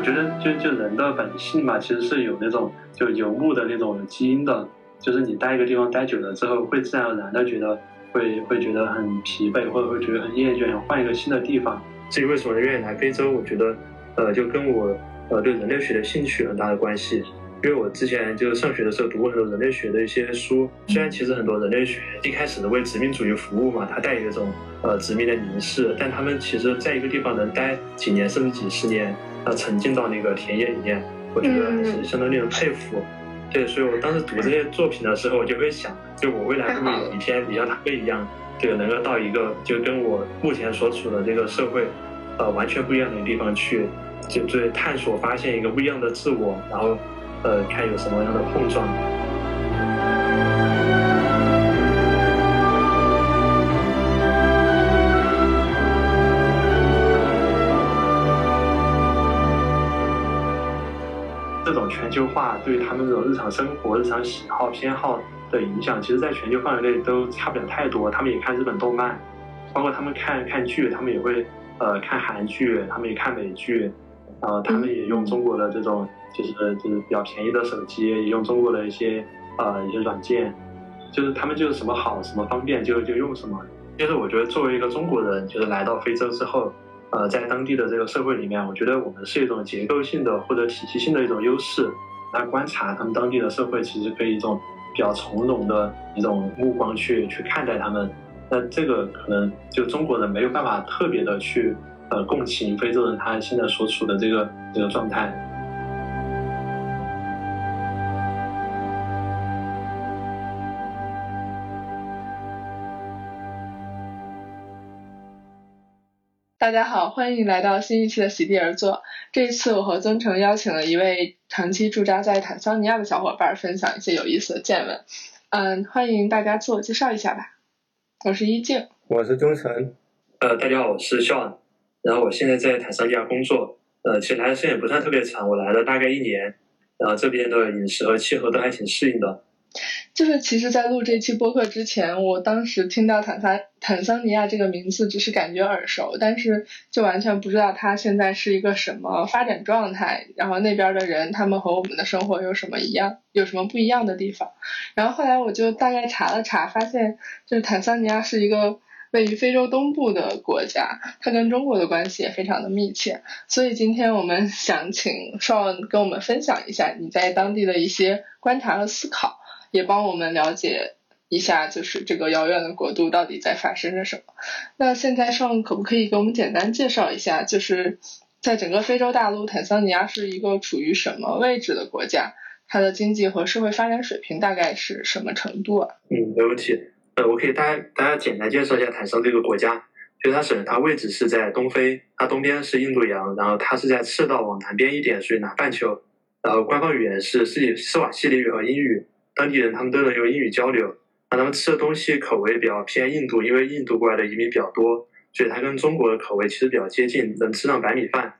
我觉得就就人的本性嘛，其实是有那种就游牧的那种基因的，就是你待一个地方待久了之后，会自然而然的觉得会会觉得很疲惫，或者会觉得很厌倦，想换一个新的地方。至于为什么愿意来非洲，我觉得呃就跟我呃对人类学的兴趣很大的关系。因为我之前就是上学的时候读过很多人类学的一些书，虽然其实很多人类学一开始的为殖民主义服务嘛，它带有一种呃殖民的凝视，但他们其实在一个地方能待几年甚至几十年，呃沉浸到那个田野里面，我觉得还是相当令人佩服。对，所以我当时读这些作品的时候，我就会想，就我未来会不会有一天也像他们一样，对能够到一个就跟我目前所处的这个社会，呃完全不一样的地方去，就对探索发现一个不一样的自我，然后。呃，看有什么样的碰撞。全球化对他们这种日常生活、日常喜好、偏好的影响，其实，在全球范围内都差不了太多。他们也看日本动漫，包括他们看看剧，他们也会呃看韩剧，他们也看美剧，然后他们也用中国的这种。就是就是比较便宜的手机，也用中国的一些呃一些软件，就是他们就是什么好什么方便就就用什么。就是我觉得作为一个中国人，就是来到非洲之后，呃，在当地的这个社会里面，我觉得我们是一种结构性的或者体系性的一种优势。来观察他们当地的社会，其实可以一种比较从容的一种目光去去看待他们。那这个可能就中国人没有办法特别的去呃共情非洲人他现在所处的这个这个状态。大家好，欢迎来到新一期的席地而坐。这一次，我和曾成邀请了一位长期驻扎在坦桑尼亚的小伙伴，分享一些有意思的见闻。嗯，欢迎大家自我介绍一下吧。我是一静，我是钟成。呃，大家好，我是 Sean。然后我现在在坦桑尼亚工作。呃，其实来的时间也不算特别长，我来了大概一年。然后这边的饮食和气候都还挺适应的。就是其实，在录这期播客之前，我当时听到坦桑坦桑尼亚这个名字，只是感觉耳熟，但是就完全不知道它现在是一个什么发展状态，然后那边的人他们和我们的生活有什么一样，有什么不一样的地方。然后后来我就大概查了查，发现就是坦桑尼亚是一个位于非洲东部的国家，它跟中国的关系也非常的密切。所以今天我们想请少跟我们分享一下你在当地的一些观察和思考。也帮我们了解一下，就是这个遥远的国度到底在发生着什么。那现在上可不可以给我们简单介绍一下，就是在整个非洲大陆，坦桑尼亚是一个处于什么位置的国家？它的经济和社会发展水平大概是什么程度啊？嗯，没问题。呃，我可以大大家简单介绍一下坦桑这个国家。就它首先它位置是在东非，它东边是印度洋，然后它是在赤道往南边一点，属于南半球。然后官方语言是斯斯瓦西里语和英语。当地人他们都能用英语交流，那他们吃的东西口味比较偏印度，因为印度过来的移民比较多，所以它跟中国的口味其实比较接近，能吃上白米饭。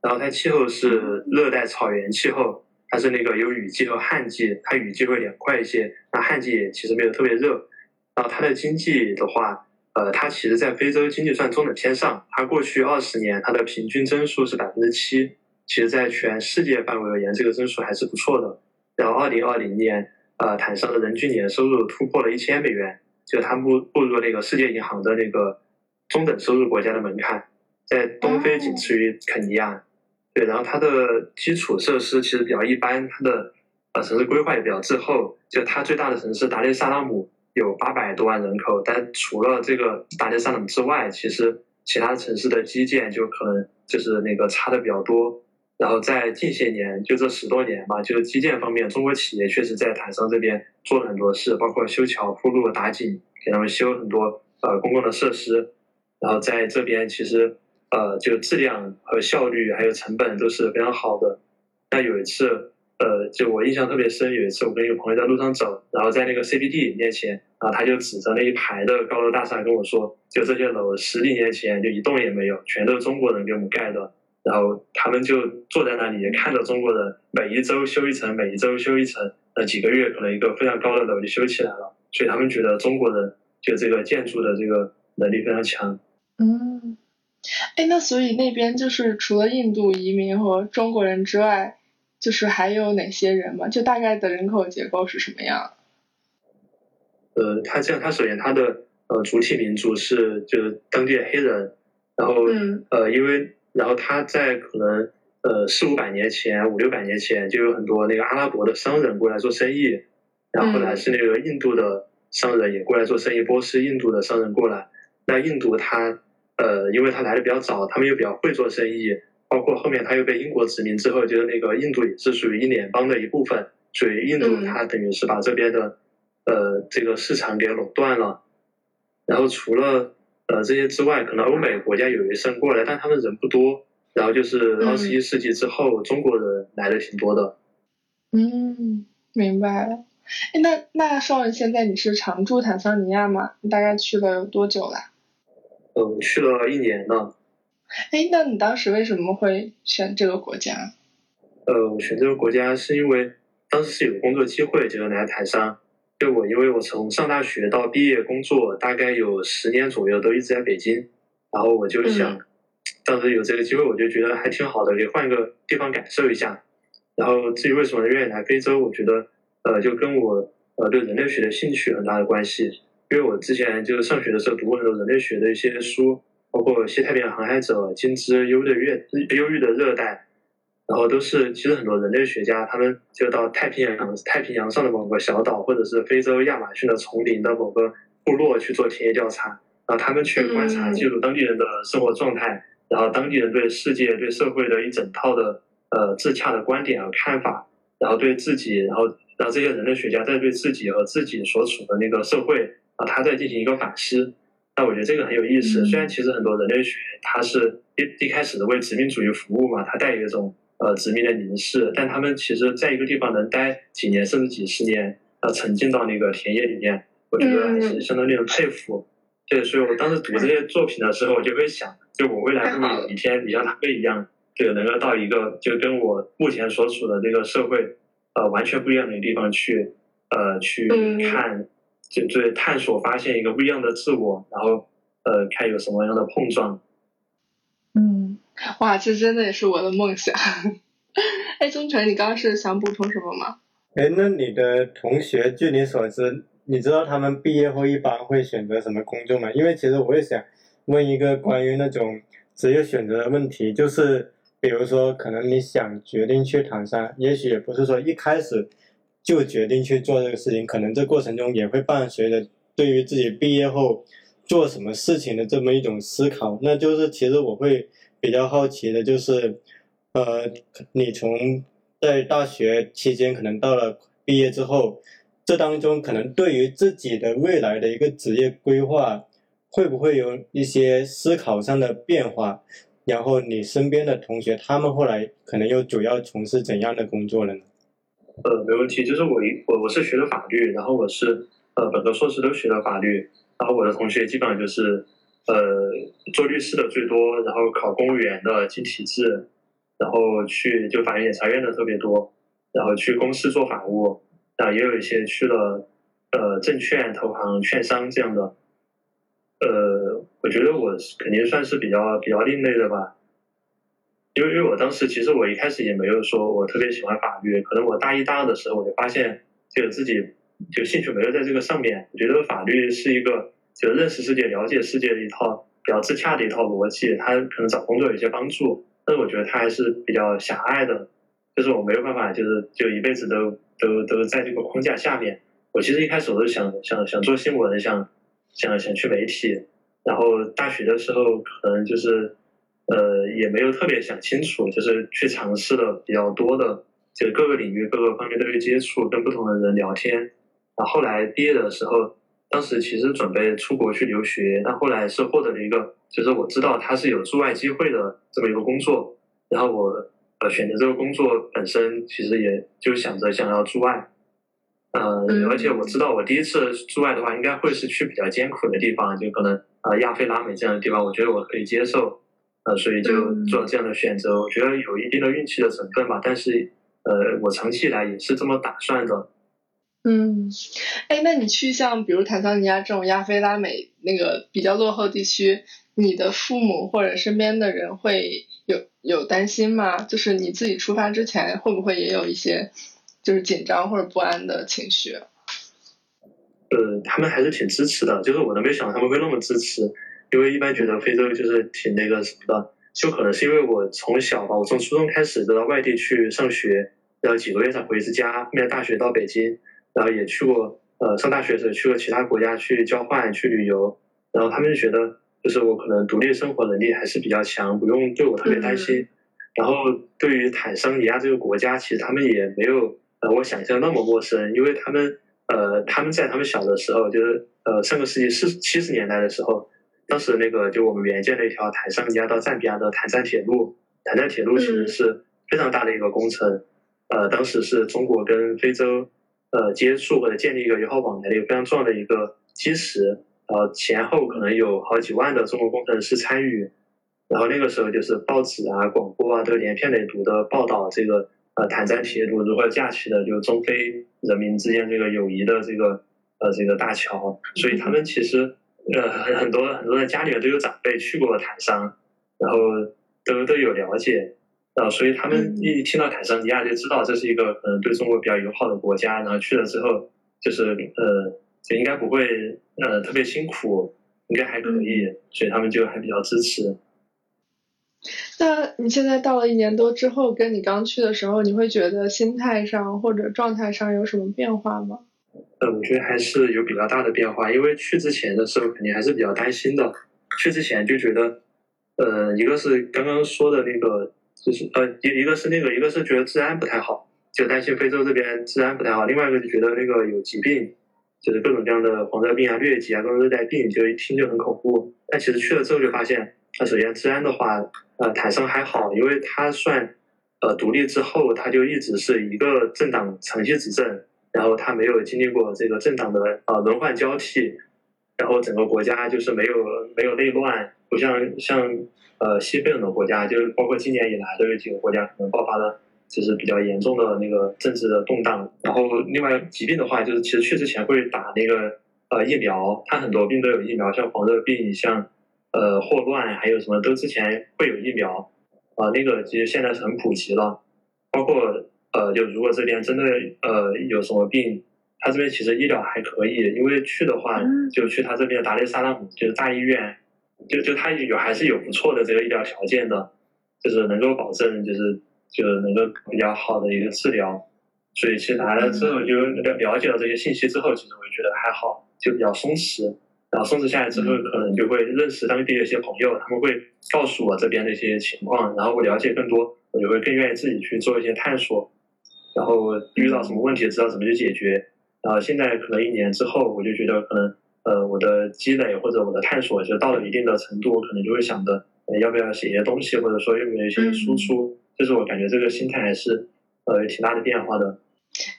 然后它气候是热带草原气候，它是那个有雨季和旱季，它雨季会凉快一些，那旱季也其实没有特别热。然后它的经济的话，呃，它其实在非洲经济算中等偏上，它过去二十年它的平均增速是百分之七，其实在全世界范围而言，这个增速还是不错的。然后二零二零年。呃，坦桑的人均年收入突破了一千美元，就它步步入那个世界银行的那个中等收入国家的门槛，在东非仅次于肯尼亚。对，然后它的基础设施其实比较一般，它的呃城市规划也比较滞后。就它最大的城市达列萨拉姆有八百多万人口，但除了这个达列萨拉姆之外，其实其他城市的基建就可能就是那个差的比较多。然后在近些年，就这十多年吧，就是基建方面，中国企业确实在坦桑这边做了很多事，包括修桥铺路、打井，给他们修很多呃公共的设施。然后在这边，其实呃就质量和效率还有成本都是非常好的。那有一次，呃，就我印象特别深，有一次我跟一个朋友在路上走，然后在那个 CBD 面前，然后他就指着那一排的高楼大厦跟我说，就这些楼十几年前就一栋也没有，全都是中国人给我们盖的。然后他们就坐在那里，看着中国人每一周修一层，每一周修一层，那几个月可能一个非常高的楼就修起来了。所以他们觉得中国人就这个建筑的这个能力非常强。嗯，哎，那所以那边就是除了印度移民和中国人之外，就是还有哪些人吗？就大概的人口结构是什么样？呃，他这样，他首先他的呃主体民族是就是当地的黑人，然后呃因为然后他在可能呃四五百年前五六百年前就有很多那个阿拉伯的商人过来做生意，然后后来是那个印度的商人也过来做生意，波斯印度的商人过来，那印度他呃因为他来的比较早，他们又比较会做生意，包括后面他又被英国殖民之后，就是那个印度也是属于英联邦的一部分，所以印度他等于是把这边的。呃，这个市场给垄断了，然后除了呃这些之外，可能欧美国家有一生过来，但他们人不多。然后就是二十一世纪之后，中国人来的挺多的。嗯，明白了。哎，那那邵文，现在你是常驻坦桑尼亚吗？你大概去了有多久了？呃，去了一年了。哎，那你当时为什么会选这个国家？呃，我选这个国家是因为当时是有工作机会，就是来台商。就我，因为我从上大学到毕业工作，大概有十年左右都一直在北京，然后我就想，当时有这个机会，我就觉得还挺好的，可以换个地方感受一下。然后至于为什么愿意来非洲，我觉得，呃，就跟我呃对人类学的兴趣很大的关系。因为我之前就是上学的时候读过很多人类学的一些书，包括《西太平洋航海者》《金枝忧的月忧郁的热带》。然后都是，其实很多人类学家，他们就到太平洋太平洋上的某个小岛，或者是非洲亚马逊的丛林的某个部落去做田野调查，然后他们去观察、记录当地人的生活状态，然后当地人对世界、对社会的一整套的呃自洽的观点和看法，然后对自己，然后让这些人类学家再对自己和自己所处的那个社会啊，他再进行一个反思。那我觉得这个很有意思。虽然其实很多人类学它是一一开始的为殖民主义服务嘛，它带有一种。呃，殖民的凝视，但他们其实在一个地方能待几年甚至几十年，呃，沉浸到那个田野里面，我觉得还是相当令人佩服。对，所以我当时读这些作品的时候，我就会想，就我未来会有一天，你像他们一样，对能够到一个就跟我目前所处的这个社会，呃，完全不一样的地方去，呃，去看，就对探索发现一个不一样的自我，然后呃，看有什么样的碰撞。哇，这真的也是我的梦想。哎，宗成，你刚刚是想补充什么吗？哎，那你的同学，据你所知，你知道他们毕业后一般会选择什么工作吗？因为其实我也想问一个关于那种职业选择的问题，就是比如说，可能你想决定去唐山，也许也不是说一开始就决定去做这个事情，可能这过程中也会伴随着对于自己毕业后做什么事情的这么一种思考。那就是其实我会。比较好奇的就是，呃，你从在大学期间，可能到了毕业之后，这当中可能对于自己的未来的一个职业规划，会不会有一些思考上的变化？然后你身边的同学，他们后来可能又主要从事怎样的工作了呢？呃，没问题，就是我一我我是学的法律，然后我是呃本科硕士都学的法律，然后我的同学基本上就是。呃，做律师的最多，然后考公务员的进体制，然后去就法院检察院的特别多，然后去公司做法务，啊，也有一些去了呃证券投行、券商这样的。呃，我觉得我肯定算是比较比较另类的吧，因为因为我当时其实我一开始也没有说我特别喜欢法律，可能我大一、大二的时候我就发现，就自己就兴趣没有在这个上面，我觉得法律是一个。就认识世界、了解世界的一套比较自洽的一套逻辑，它可能找工作有一些帮助，但是我觉得它还是比较狭隘的，就是我没有办法，就是就一辈子都都都在这个框架下面。我其实一开始我是想想想做新闻，想想想去媒体，然后大学的时候可能就是呃也没有特别想清楚，就是去尝试的比较多的，就各个领域各个方面都去接触，跟不同的人聊天，然后后来毕业的时候。当时其实准备出国去留学，那后来是获得了一个，就是我知道他是有驻外机会的这么一个工作，然后我呃选择这个工作本身其实也就想着想要驻外，呃，而且我知道我第一次驻外的话应该会是去比较艰苦的地方，就可能啊亚非拉美这样的地方，我觉得我可以接受，呃，所以就做了这样的选择。我觉得有一定的运气的成分吧，但是呃，我长期以来也是这么打算的。嗯，哎，那你去像比如坦桑尼亚这种亚非拉美那个比较落后地区，你的父母或者身边的人会有有担心吗？就是你自己出发之前会不会也有一些就是紧张或者不安的情绪？呃，他们还是挺支持的，就是我都没想到他们会那么支持，因为一般觉得非洲就是挺那个什么的，就可能是因为我从小吧，我从初中开始就到外地去上学，然后几个月才回一次家，后面大学到北京，然后也去过呃上大学的时候去过其他国家去交换去旅游，然后他们就觉得就是我可能独立生活能力还是比较强，不用对我特别担心。然后对于坦桑尼亚这个国家，其实他们也没有呃我想象那么陌生，因为他们。呃，他们在他们小的时候，就是呃上个世纪四七十年代的时候，当时那个就我们援建了一条坦桑尼亚到赞比亚的坦赞铁路，坦赞铁路其实是非常大的一个工程，呃，当时是中国跟非洲呃接触或者建立一个友好往来的一个非常重要的一个基石，然后前后可能有好几万的中国工程师参与，然后那个时候就是报纸啊、广播啊都连篇累牍的报道这个。呃，坦赞铁路如何架起的，就中非人民之间这个友谊的这个呃这个大桥，所以他们其实呃很很多很多的家里面都有长辈去过坦桑，然后都都有了解，呃，所以他们一听到坦桑尼亚就知道这是一个可能对中国比较友好的国家，然后去了之后就是呃就应该不会呃特别辛苦，应该还可以，所以他们就还比较支持。那你现在到了一年多之后，跟你刚去的时候，你会觉得心态上或者状态上有什么变化吗？呃，我觉得还是有比较大的变化，因为去之前的时候肯定还是比较担心的。去之前就觉得，呃，一个是刚刚说的那个，就是呃，一一个是那个，一个是觉得治安不太好，就担心非洲这边治安不太好；另外一个就觉得那个有疾病，就是各种各样的黄热病啊、疟疾啊、各种热带病，就一听就很恐怖。但其实去了之后就发现，那首先治安的话。呃，坦桑还好，因为它算呃独立之后，它就一直是一个政党长期执政，然后它没有经历过这个政党的呃轮换交替，然后整个国家就是没有没有内乱，不像像呃西非很多国家，就是包括今年以来都有几个国家可能爆发了就是比较严重的那个政治的动荡。然后另外疾病的话，就是其实去之前会打那个呃疫苗，它很多病都有疫苗，像黄热病，像。呃，霍乱还有什么都之前会有疫苗，啊，那个其实现在是很普及了。包括呃，就如果这边真的呃有什么病，他这边其实医疗还可以，因为去的话就去他这边达雷萨拉姆，就是大医院，就就他有还是有不错的这个医疗条件的，就是能够保证就是就是能够比较好的一个治疗。所以其实来了之后就了了解了这些信息之后，其实我觉得还好，就比较松弛。然后松弛下来之后，可能就会认识当地的一些朋友，他们会告诉我这边的一些情况，然后我了解更多，我就会更愿意自己去做一些探索。然后遇到什么问题，知道怎么去解决。然后现在可能一年之后，我就觉得可能呃我的积累或者我的探索就到了一定的程度，我可能就会想着要不要写一些东西，或者说有没有一些输出。就是我感觉这个心态还是呃有挺大的变化的。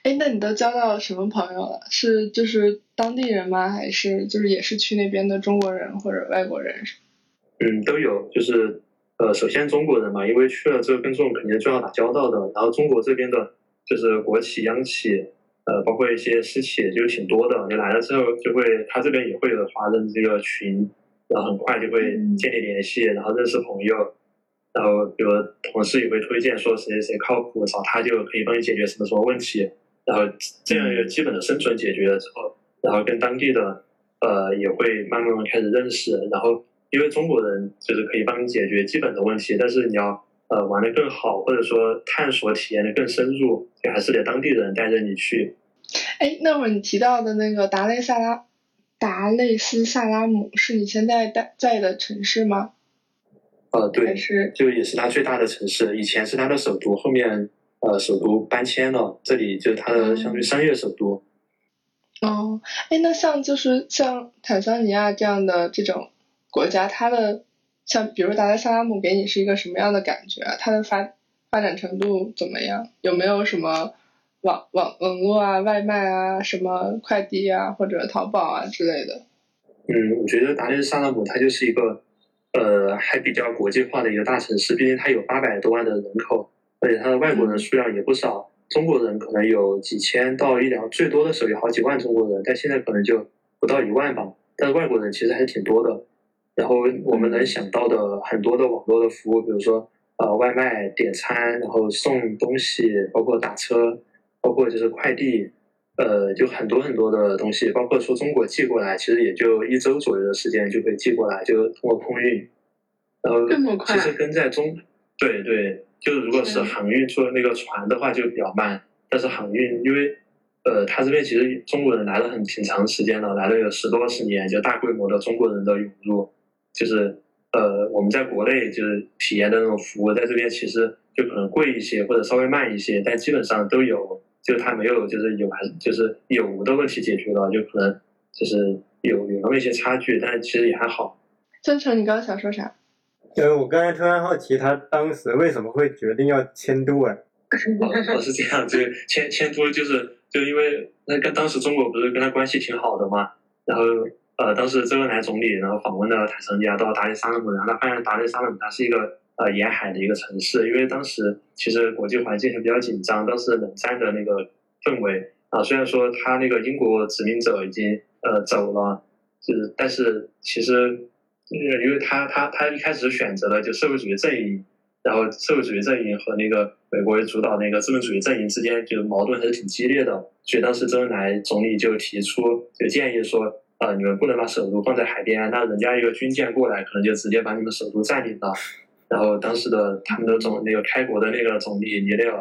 哎，那你都交到什么朋友了？是就是当地人吗？还是就是也是去那边的中国人或者外国人？嗯，都有。就是呃，首先中国人嘛，因为去了之后跟这种肯定就要打交道的。然后中国这边的，就是国企、央企，呃，包括一些私企，就挺多的。你来了之后，就会他这边也会有华人这个群，然后很快就会建立联系，然后认识朋友。然后，比如同事也会推荐说谁谁靠谱，找他就可以帮你解决什么什么问题。然后这样一个基本的生存解决了之后，然后跟当地的呃也会慢慢开始认识。然后因为中国人就是可以帮你解决基本的问题，但是你要呃玩的更好，或者说探索体验的更深入，也还是得当地人带着你去。哎，那会儿你提到的那个达雷萨拉达雷斯萨拉姆是你现在在在的城市吗？呃，对，是就也是它最大的城市，以前是它的首都，后面呃首都搬迁了，这里就是它的相对商业首都。哦，哎，那像就是像坦桑尼亚这样的这种国家，它的像比如达赖萨拉姆给你是一个什么样的感觉？它的发发展程度怎么样？有没有什么网网网络啊、外卖啊、什么快递啊或者淘宝啊之类的？嗯，我觉得达赖萨拉姆它就是一个。呃，还比较国际化的一个大城市，毕竟它有八百多万的人口，而且它的外国人数量也不少。中国人可能有几千到一两，最多的时候有好几万中国人，但现在可能就不到一万吧。但是外国人其实还是挺多的。然后我们能想到的很多的网络的服务，比如说呃外卖点餐，然后送东西，包括打车，包括就是快递，呃就很多很多的东西，包括说中国寄过来，其实也就一周左右的时间就可以寄过来，就通过空运。然后其实跟在中，对对，就是如果是航运坐那个船的话就比较慢，但是航运因为呃，他这边其实中国人来了很挺长时间了，来了有十多二十年，就大规模的中国人的涌入，就是呃，我们在国内就是体验的那种服务，在这边其实就可能贵一些或者稍微慢一些，但基本上都有，就它没有就是有还是就是有无的问题解决了，就可能就是有有那么一些差距，但其实也还好。真诚，你刚刚想说啥？呃，我刚才突然好奇，他当时为什么会决定要迁都啊？哦，是这样，这个迁迁都就是就因为那跟当时中国不是跟他关系挺好的嘛，然后呃，当时周恩来总理然后访问了坦桑尼亚到达雷萨拉姆，然后他发现达雷萨拉姆它是一个呃沿海的一个城市，因为当时其实国际环境还比较紧张，当时冷战的那个氛围啊，虽然说他那个英国殖民者已经呃走了，就是但是其实呃因为他他他一开始选择了就社会主义阵营。然后社会主义阵营和那个美国主导那个资本主义阵营之间就矛盾还是挺激烈的，所以当时周恩来总理就提出就建议说，呃，你们不能把首都放在海边，那人家一个军舰过来，可能就直接把你们首都占领了。然后当时的他们的总那个开国的那个总理尼列尔，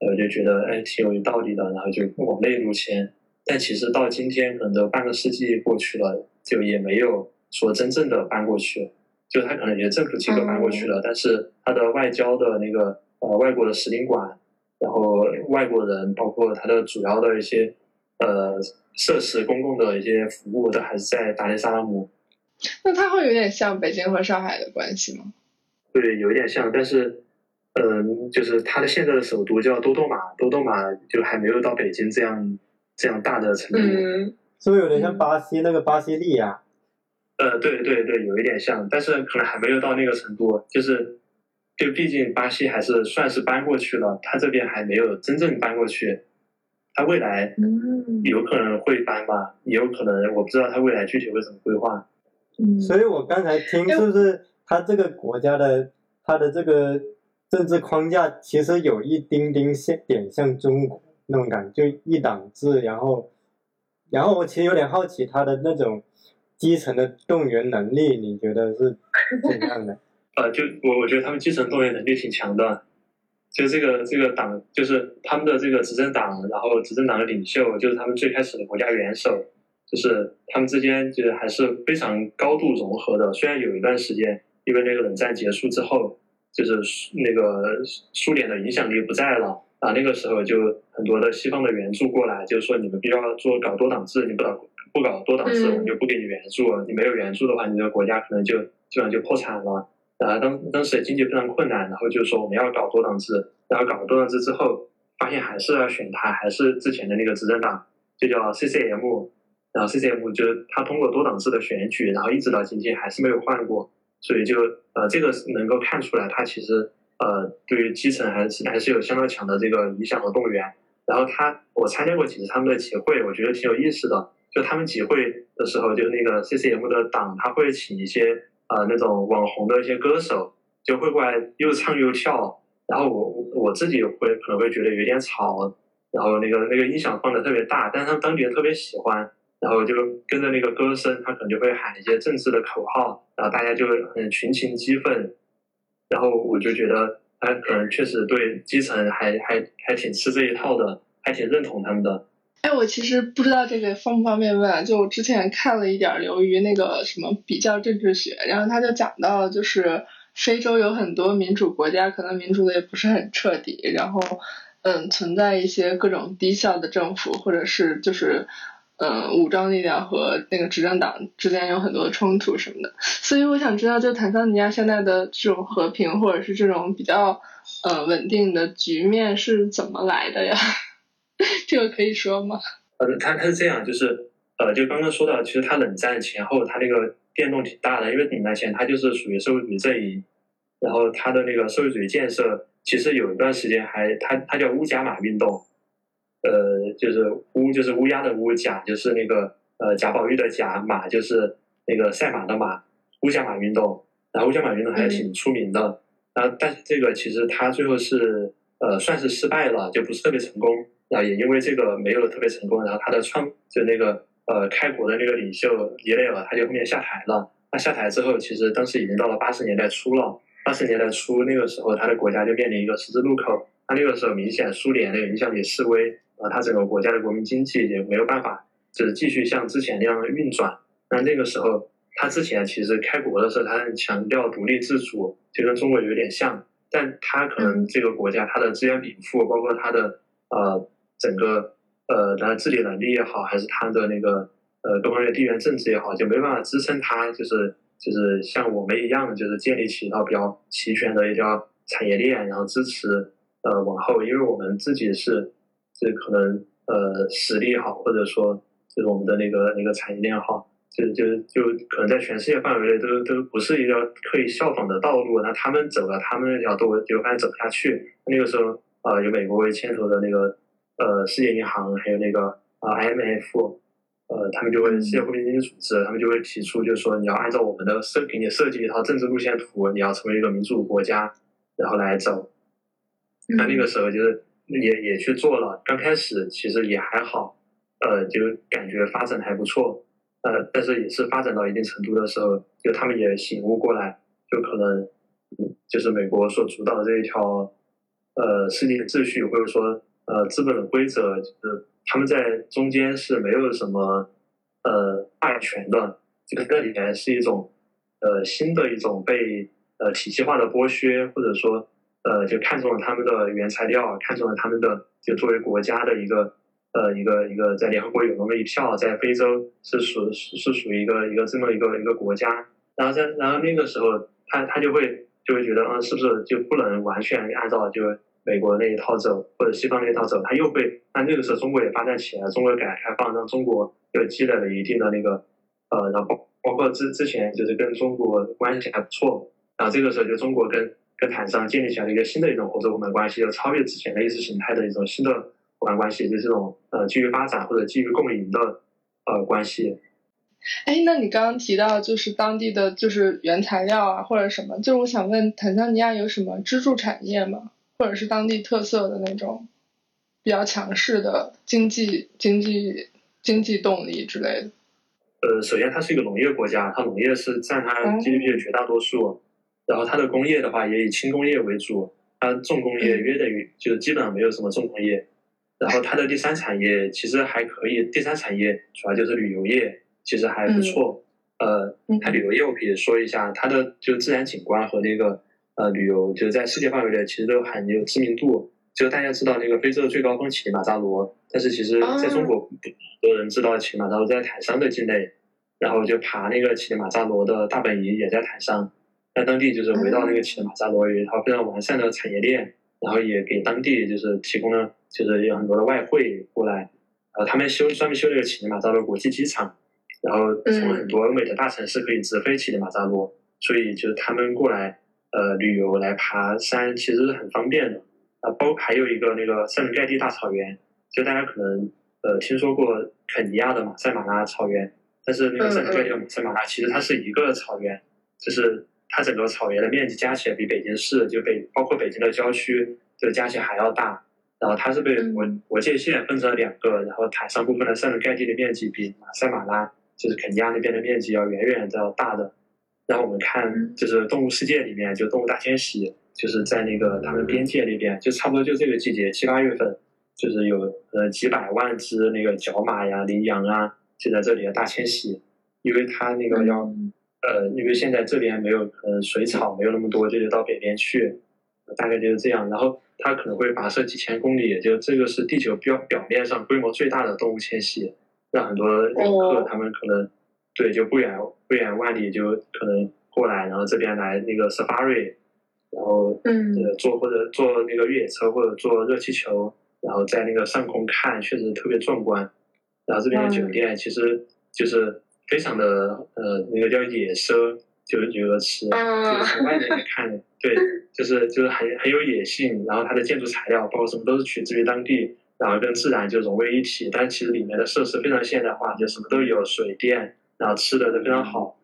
呃，就觉得哎挺有道理的，然后就往内陆迁。但其实到今天可能都半个世纪过去了，就也没有说真正的搬过去。就他可能也政府机构搬过去了，但是他的外交的那个呃外国的使领馆，然后外国人，包括他的主要的一些呃设施、公共的一些服务，都还是在达雷萨拉姆。那它会有点像北京和上海的关系吗？对，有一点像，但是嗯、就是它的现在的首都叫多多玛，多多玛就还没有到北京这样这样大的程度。嗯，是不是有点像巴西那个巴西利亚？呃，对对对，有一点像，但是可能还没有到那个程度，就是，就毕竟巴西还是算是搬过去了，他这边还没有真正搬过去，他未来嗯有可能会搬吧，也有可能我不知道他未来具体会怎么规划。嗯，所以我刚才听是不是他这个国家的他的这个政治框架其实有一丁丁像点像中国那种感觉，就一党制，然后然后我其实有点好奇他的那种基层的动员能力，你觉得是怎样的？呃，就我我觉得他们基层动员能力挺强的，就这个这个党，就是他们的这个执政党，然后执政党的领袖，就是他们最开始的国家元首，就是他们之间就是还是非常高度融合的。虽然有一段时间，因为那个冷战结束之后，就是那个苏联的影响力不在了啊，那个时候就很多的西方的援助过来，就是说你们必须要做搞多党制，你不搞不搞多党制，嗯我们就不给你援助，你没有援助的话，你的国家可能就基本上就破产了。啊，当当时经济非常困难，然后就说我们要搞多党制，然后搞了多党制之后，发现还是要选他，还是之前的那个执政党，就叫 CCM，然后 CCM 就他通过多党制的选举，然后一直到今天还是没有换过，所以就呃这个能够看出来，他其实呃对于基层还是还是有相当强的这个影响和动员。然后他我参加过几次他们的集会，我觉得挺有意思的。就他们集会的时候，就那个 CCM 的党，他会请一些呃那种网红的一些歌手，就会过来又唱又跳。然后我我自己会可能会觉得有点吵，然后那个那个音响放的特别大，但是他们当地人特别喜欢，然后就跟着那个歌声，他可能就会喊一些政治的口号，然后大家就会很群情激愤。然后我就觉得他可能确实对基层还还还挺吃这一套的，还挺认同他们的。哎，我其实不知道这个方不方便问，就我之前看了一点儿刘瑜那个什么比较政治学，然后他就讲到，就是非洲有很多民主国家，可能民主的也不是很彻底，然后嗯存在一些各种低效的政府，或者是就是嗯武装力量和那个执政党之间有很多冲突什么的，所以我想知道，就坦桑尼亚现在的这种和平或者是这种比较呃稳定的局面是怎么来的呀？这个可以说吗？呃，他他是这样，就是呃，就刚刚说到，其实他冷战前后，他那个变动挺大的，因为冷战前他就是属于社会主义阵营，然后他的那个社会主义建设，其实有一段时间还他他叫乌贾马运动，呃，就是乌就是乌鸦的乌，贾就是那个呃贾宝玉的贾，马就是那个赛马的马，乌加马运动，然后乌加马运动还挺出名的，然后但是这个其实他最后是呃算是失败了，就不是特别成功，然后也因为这个没有特别成功，然后他的创就那个呃开国的那个领袖伊雷尔他就后面下台了，他下台之后，其实当时已经到了八十年代初了，八十年代初那个时候他的国家就面临一个十字路口，他那个时候明显苏联那个影响力示威。啊，他整个国家的国民经济也没有办法，就是继续像之前那样运转。那那个时候，他之前其实开国的时候，他很强调独立自主，就跟中国有点像。但他可能这个国家，他的资源禀赋，包括他的呃整个呃他的治理能力也好，还是他的那个呃各方面地缘政治也好，就没办法支撑他，就是就是像我们一样，就是建立起一套比较齐全的一条产业链，然后支持呃往后，因为我们自己是。就可能呃实力好，或者说就是我们的那个那个产业链好，就就就可能在全世界范围内都都不是一条可以效仿的道路。那他们走了他们那条路，就发现走不下去。那个时候啊，有美国为牵头的那个呃世界银行，还有那个啊 IMF，呃，他们就会世界货币基金组织，他们就会提出，就是说你要按照我们的设给你设计一套政治路线图，你要成为一个民主国家，然后来走。那那个时候就是。也也去做了，刚开始其实也还好，呃，就感觉发展还不错，呃，但是也是发展到一定程度的时候，就他们也醒悟过来，就可能，就是美国所主导的这一条，呃，世界秩序或者说呃资本的规则，就是他们在中间是没有什么呃话语权的，这个这里面是一种呃新的一种被呃体系化的剥削，或者说。呃，就看中了他们的原材料，看中了他们的就作为国家的一个呃一个一个在联合国有那么一票，在非洲是属是属于一个一个这么一个一个国家，然后在然后那个时候他他就会就会觉得嗯是不是就不能完全按照就美国那一套走或者西方那一套走，他又会那那个时候中国也发展起来，中国改革开放让中国又积累了一定的那个呃然后包括之之前就是跟中国关系还不错，然后这个时候就中国跟。跟坦桑建立起来一个新的一种合作伙伴关系，要超越之前的意识形态的一种新的伙伴关系，就这种呃基于发展或者基于共赢的呃关系。哎，那你刚刚提到就是当地的就是原材料啊或者什么，就是我想问坦桑尼亚有什么支柱产业吗？或者是当地特色的那种比较强势的经济经济经济动力之类的？呃，首先它是一个农业国家，它农业是占它 GDP 的绝大多数。然后它的工业的话也以轻工业为主，它重工业约等于就是基本上没有什么重工业。然后它的第三产业其实还可以，第三产业主要就是旅游业，其实还不错。呃，它旅游业我可以说一下，它的就自然景观和那个呃旅游，就是在世界范围内其实都很有知名度。就大家知道那个非洲的最高峰乞力马扎罗，但是其实在中国不多人知道乞力马扎罗在坦桑的境内，然后就爬那个乞力马扎罗的大本营也在坦桑。在当地就是围绕那个乞力马扎罗有一套非常完善的产业链，然后也给当地就是提供了就是有很多的外汇过来，呃，他们修专门修了个乞力马扎罗国际机场，然后从很多欧美的大城市可以直飞乞力马扎罗，所以就是他们过来呃旅游来爬山其实是很方便的，啊，包还有一个那个塞伦盖蒂大草原，就大家可能呃听说过肯尼亚的马赛马拉草原，但是那个塞伦盖蒂的马赛马拉其实它是一个草原，就是。它整个草原的面积加起来比北京市就北包括北京的郊区就加起来还要大，然后它是被国国界线分成了两个，然后坦桑部分的塞伦盖蒂的面积比马赛马拉就是肯尼亚那边的面积要远远的要大的。然后我们看就是动物世界里面就动物大迁徙，就是在那个他们边界那边就差不多就这个季节七八月份，就是有呃几百万只那个角马呀、羚羊啊就在这里的大迁徙，因为它那个要。呃，因为现在这边没有，呃，水草没有那么多，就得到北边去，大概就是这样。然后它可能会跋涉几千公里，就这个是地球表表面上规模最大的动物迁徙，让很多游客他们可能对就不远不远万里就可能过来，然后这边来那个 safari，然后嗯坐或者坐那个越野车或者坐热气球，然后在那个上空看，确实特别壮观。然后这边的酒店其实就是。非常的呃，那个叫野奢，就是这个词，就是从外面看，对，就是就是很很有野性。然后它的建筑材料，包括什么都是取自于当地，然后跟自然就融为一体。但其实里面的设施非常现代化，就什么都有，水电，然后吃的都非常好。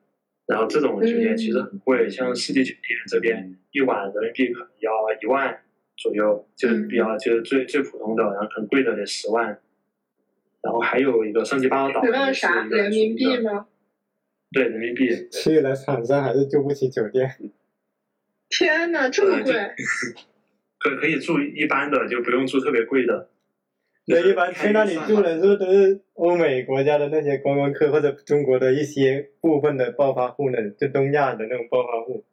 然后这种酒店其实很贵，像四季酒店这边一晚人民币可能要一万左右，就是比较就是最最普通的，然后很贵的得十万。然后还有一个圣吉巴尔岛，十万啥？人民币吗？对，人民币。去了场上还是住不起酒店。天呐，这么贵！可可以住一般的，就不用住特别贵的。那一般去那里住的是都是欧美国家的那些观光客，或者中国的一些部分的暴发户呢，就东亚的那种暴发户。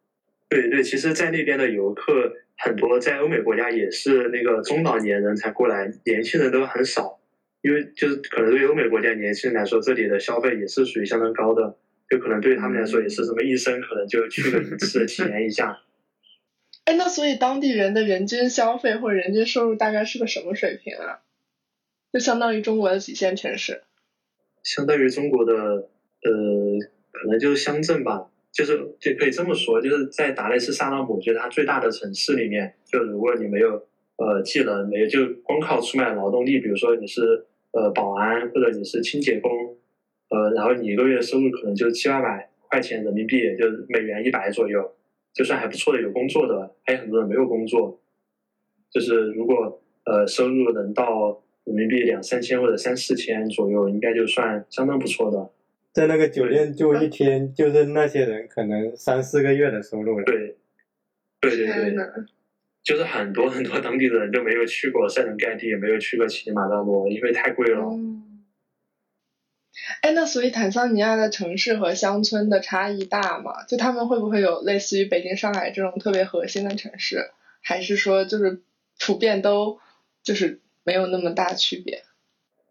对对，其实，在那边的游客很多，在欧美国家也是那个中老年人才过来，年轻人都很少。因为就是可能对欧美国家年轻人来说，这里的消费也是属于相当高的，就可能对他们来说也是什么一生可能就去了一次体验一下。哎，那所以当地人的人均消费或者人均收入大概是个什么水平啊？就相当于中国的几线城市，相当于中国的呃，可能就是乡镇吧，就是就可以这么说，就是在达雷斯萨拉姆，就是它最大的城市里面，就如果你没有呃技能，没有就光靠出卖劳动力，比如说你是呃保安或者你是清洁工，呃，然后你一个月收入可能就七八百块钱人民币，就美元一百左右，就算还不错的有工作的，还有很多人没有工作，就是如果呃收入能到。人民币两三千或者三四千左右，应该就算相当不错的。在那个酒店住一天，就是那些人可能三四个月的收入了。对，对对对，就是很多很多当地的人都没有去过塞伦盖蒂，也没有去过乞力马扎罗，因为太贵了。哎，那所以坦桑尼亚的城市和乡村的差异大吗？就他们会不会有类似于北京、上海这种特别核心的城市，还是说就是普遍都就是？没有那么大区别，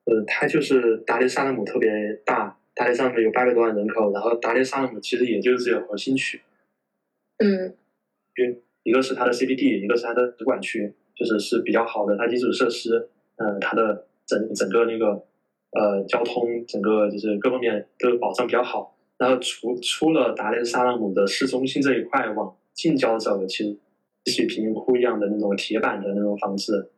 呃，它就是达雷萨拉姆特别大，达雷萨拉姆有八百多万人口，然后达雷萨拉姆其实也就只有核心区，嗯，一一个是它的 CBD，一个是它的直管区，就是是比较好的，它基础设施，嗯，它的整整个那个呃交通，整个就是各方面都保障比较好。然后除除了达雷萨拉姆的市中心这一块，往近郊走，其实像贫民窟一样的那种铁板的那种房子。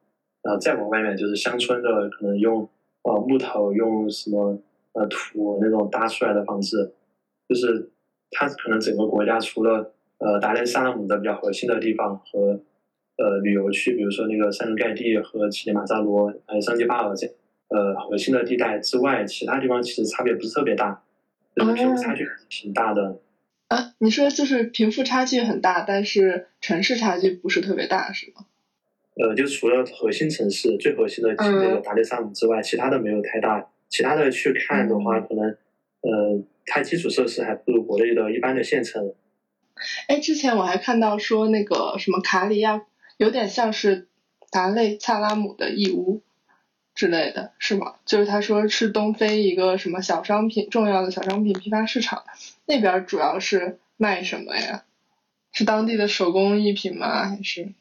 然后再往外面就是乡村的，可能用呃木头、用什么呃土那种搭出来的房子，就是它可能整个国家除了呃达雷萨拉姆的比较核心的地方和呃旅游区，比如说那个塞伦盖蒂和乞力马扎罗还有桑吉巴尔这呃核心的地带之外，其他地方其实差别不是特别大，就是贫富差距挺大的。啊，你说就是贫富差距很大，但是城市差距不是特别大，是吗？呃，就除了核心城市最核心的那个达雷萨姆之外，其他的没有太大。其他的去看的话，可能呃，它基础设施还不如国内的一般的县城。哎，之前我还看到说那个什么卡里亚，有点像是达累萨拉姆的义乌之类的，是吗？就是他说是东非一个什么小商品重要的小商品批发市场，那边主要是卖什么呀？是当地的手工艺品吗？还是？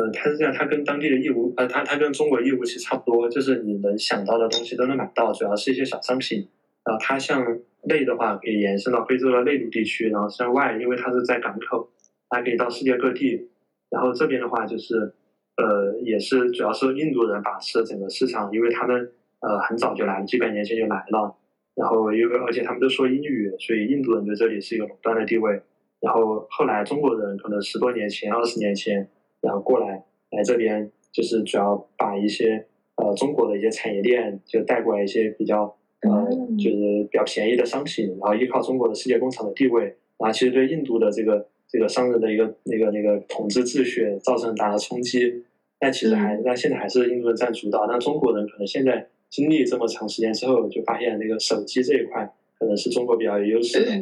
嗯，它是这样，它跟当地的义乌，呃，它它跟中国义乌其实差不多，就是你能想到的东西都能买到，主要是一些小商品。然后它向内的话，可以延伸到非洲的内陆地区，然后向外，因为它是在港口，它可以到世界各地。然后这边的话，就是呃，也是主要是印度人把持整个市场，因为他们呃很早就来了，几百年前就来了。然后因为而且他们都说英语，所以印度人在这里是一个垄断的地位。然后后来中国人可能十多年前、二十年前。然后过来来这边，就是主要把一些呃中国的一些产业链就带过来一些比较呃就是比较便宜的商品，然后依靠中国的世界工厂的地位，然后其实对印度的这个这个商人的一个那个那个统治秩序造成很大的冲击。但其实还但现在还是印度人占主导，但中国人可能现在经历这么长时间之后，就发现那个手机这一块可能是中国比较有优势的。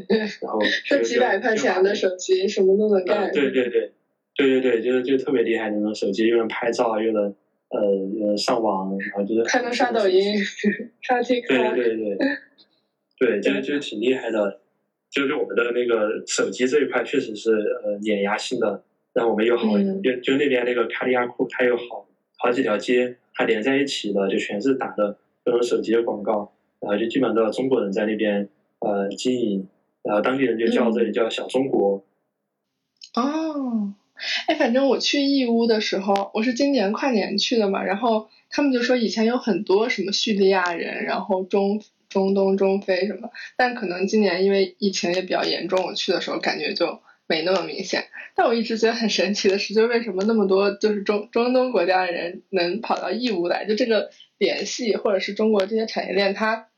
然后 这几百块钱的手机什么都能干。对对对。对对对，就是就特别厉害那种手机，又能拍照，又能呃又能上网，然后就是还能刷抖音、刷 TikTok。对对对 对，对，就就挺厉害的。就是我们的那个手机这一块确实是呃碾压性的，然后我们有好就就那边那个卡利亚库，它有好好几条街，它连在一起的，就全是打的各种手机的广告，然后就基本上都中国人在那边呃经营，然后当地人就叫这里叫小中国。哦。哎，反正我去义乌的时候，我是今年跨年去的嘛，然后他们就说以前有很多什么叙利亚人，然后中中东、中非什么，但可能今年因为疫情也比较严重，我去的时候感觉就没那么明显。但我一直觉得很神奇的是，就为什么那么多就是中中东国家的人能跑到义乌来？就这个联系，或者是中国这些产业链，它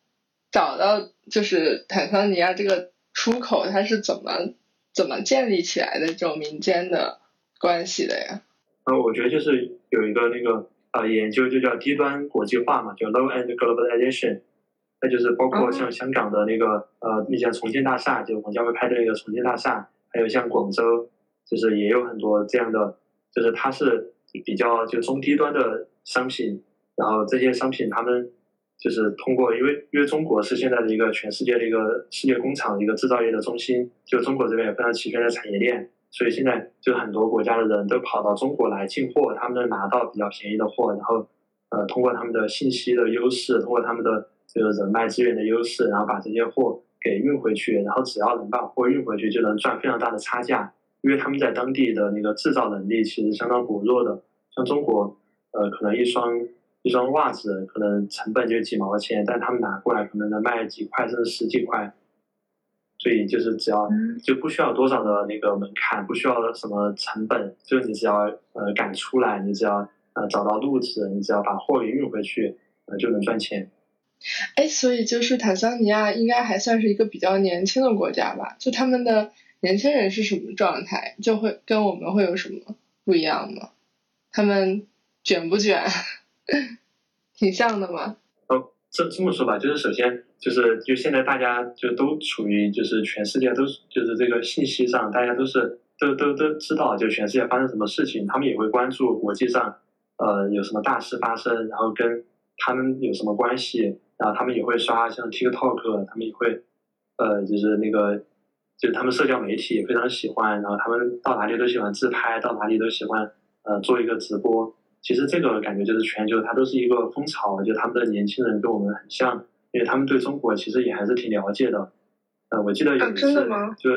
找到就是坦桑尼亚这个出口，它是怎么怎么建立起来的这种民间的关系的呀？呃，我觉得就是有一个那个呃研究，就叫低端国际化嘛，就 low end globalization。那就是包括像香港的那个呃，那家重庆大厦，就王家卫拍的那个重庆大厦，还有像广州。就是也有很多这样的，就是它是比较就中低端的商品，然后这些商品他们就是通过，因为因为中国是现在的一个全世界的一个世界工厂一个制造业的中心，就中国这边有非常齐全的产业链，所以现在就很多国家的人都跑到中国来进货，他们能拿到比较便宜的货，然后呃通过他们的信息的优势，通过他们的这个人脉资源的优势，然后把这些货给运回去，然后只要能把货运回去，就能赚非常大的差价。因为他们在当地的那个制造能力其实相当薄弱的，像中国，呃，可能一双一双袜子可能成本就几毛钱，但他们拿过来可能能卖几块甚至十几块，所以就是只要就不需要多少的那个门槛，不需要什么成本，就你只要呃敢出来，你只要呃找到路子，你只要把货给运回去，呃就能赚钱。哎，所以就是坦桑尼亚应该还算是一个比较年轻的国家吧？就他们的。年轻人是什么状态？就会跟我们会有什么不一样吗？他们卷不卷？挺像的吗？哦，这这么说吧，就是首先就是就现在大家就都处于就是全世界都就是这个信息上，大家都是都都都知道就全世界发生什么事情，他们也会关注国际上呃有什么大事发生，然后跟他们有什么关系，然后他们也会刷像 TikTok，他们也会呃就是那个。就他们社交媒体也非常喜欢，然后他们到哪里都喜欢自拍，到哪里都喜欢呃做一个直播。其实这个感觉就是全球它都是一个风潮，就他们的年轻人跟我们很像，因为他们对中国其实也还是挺了解的。呃，我记得有一次，就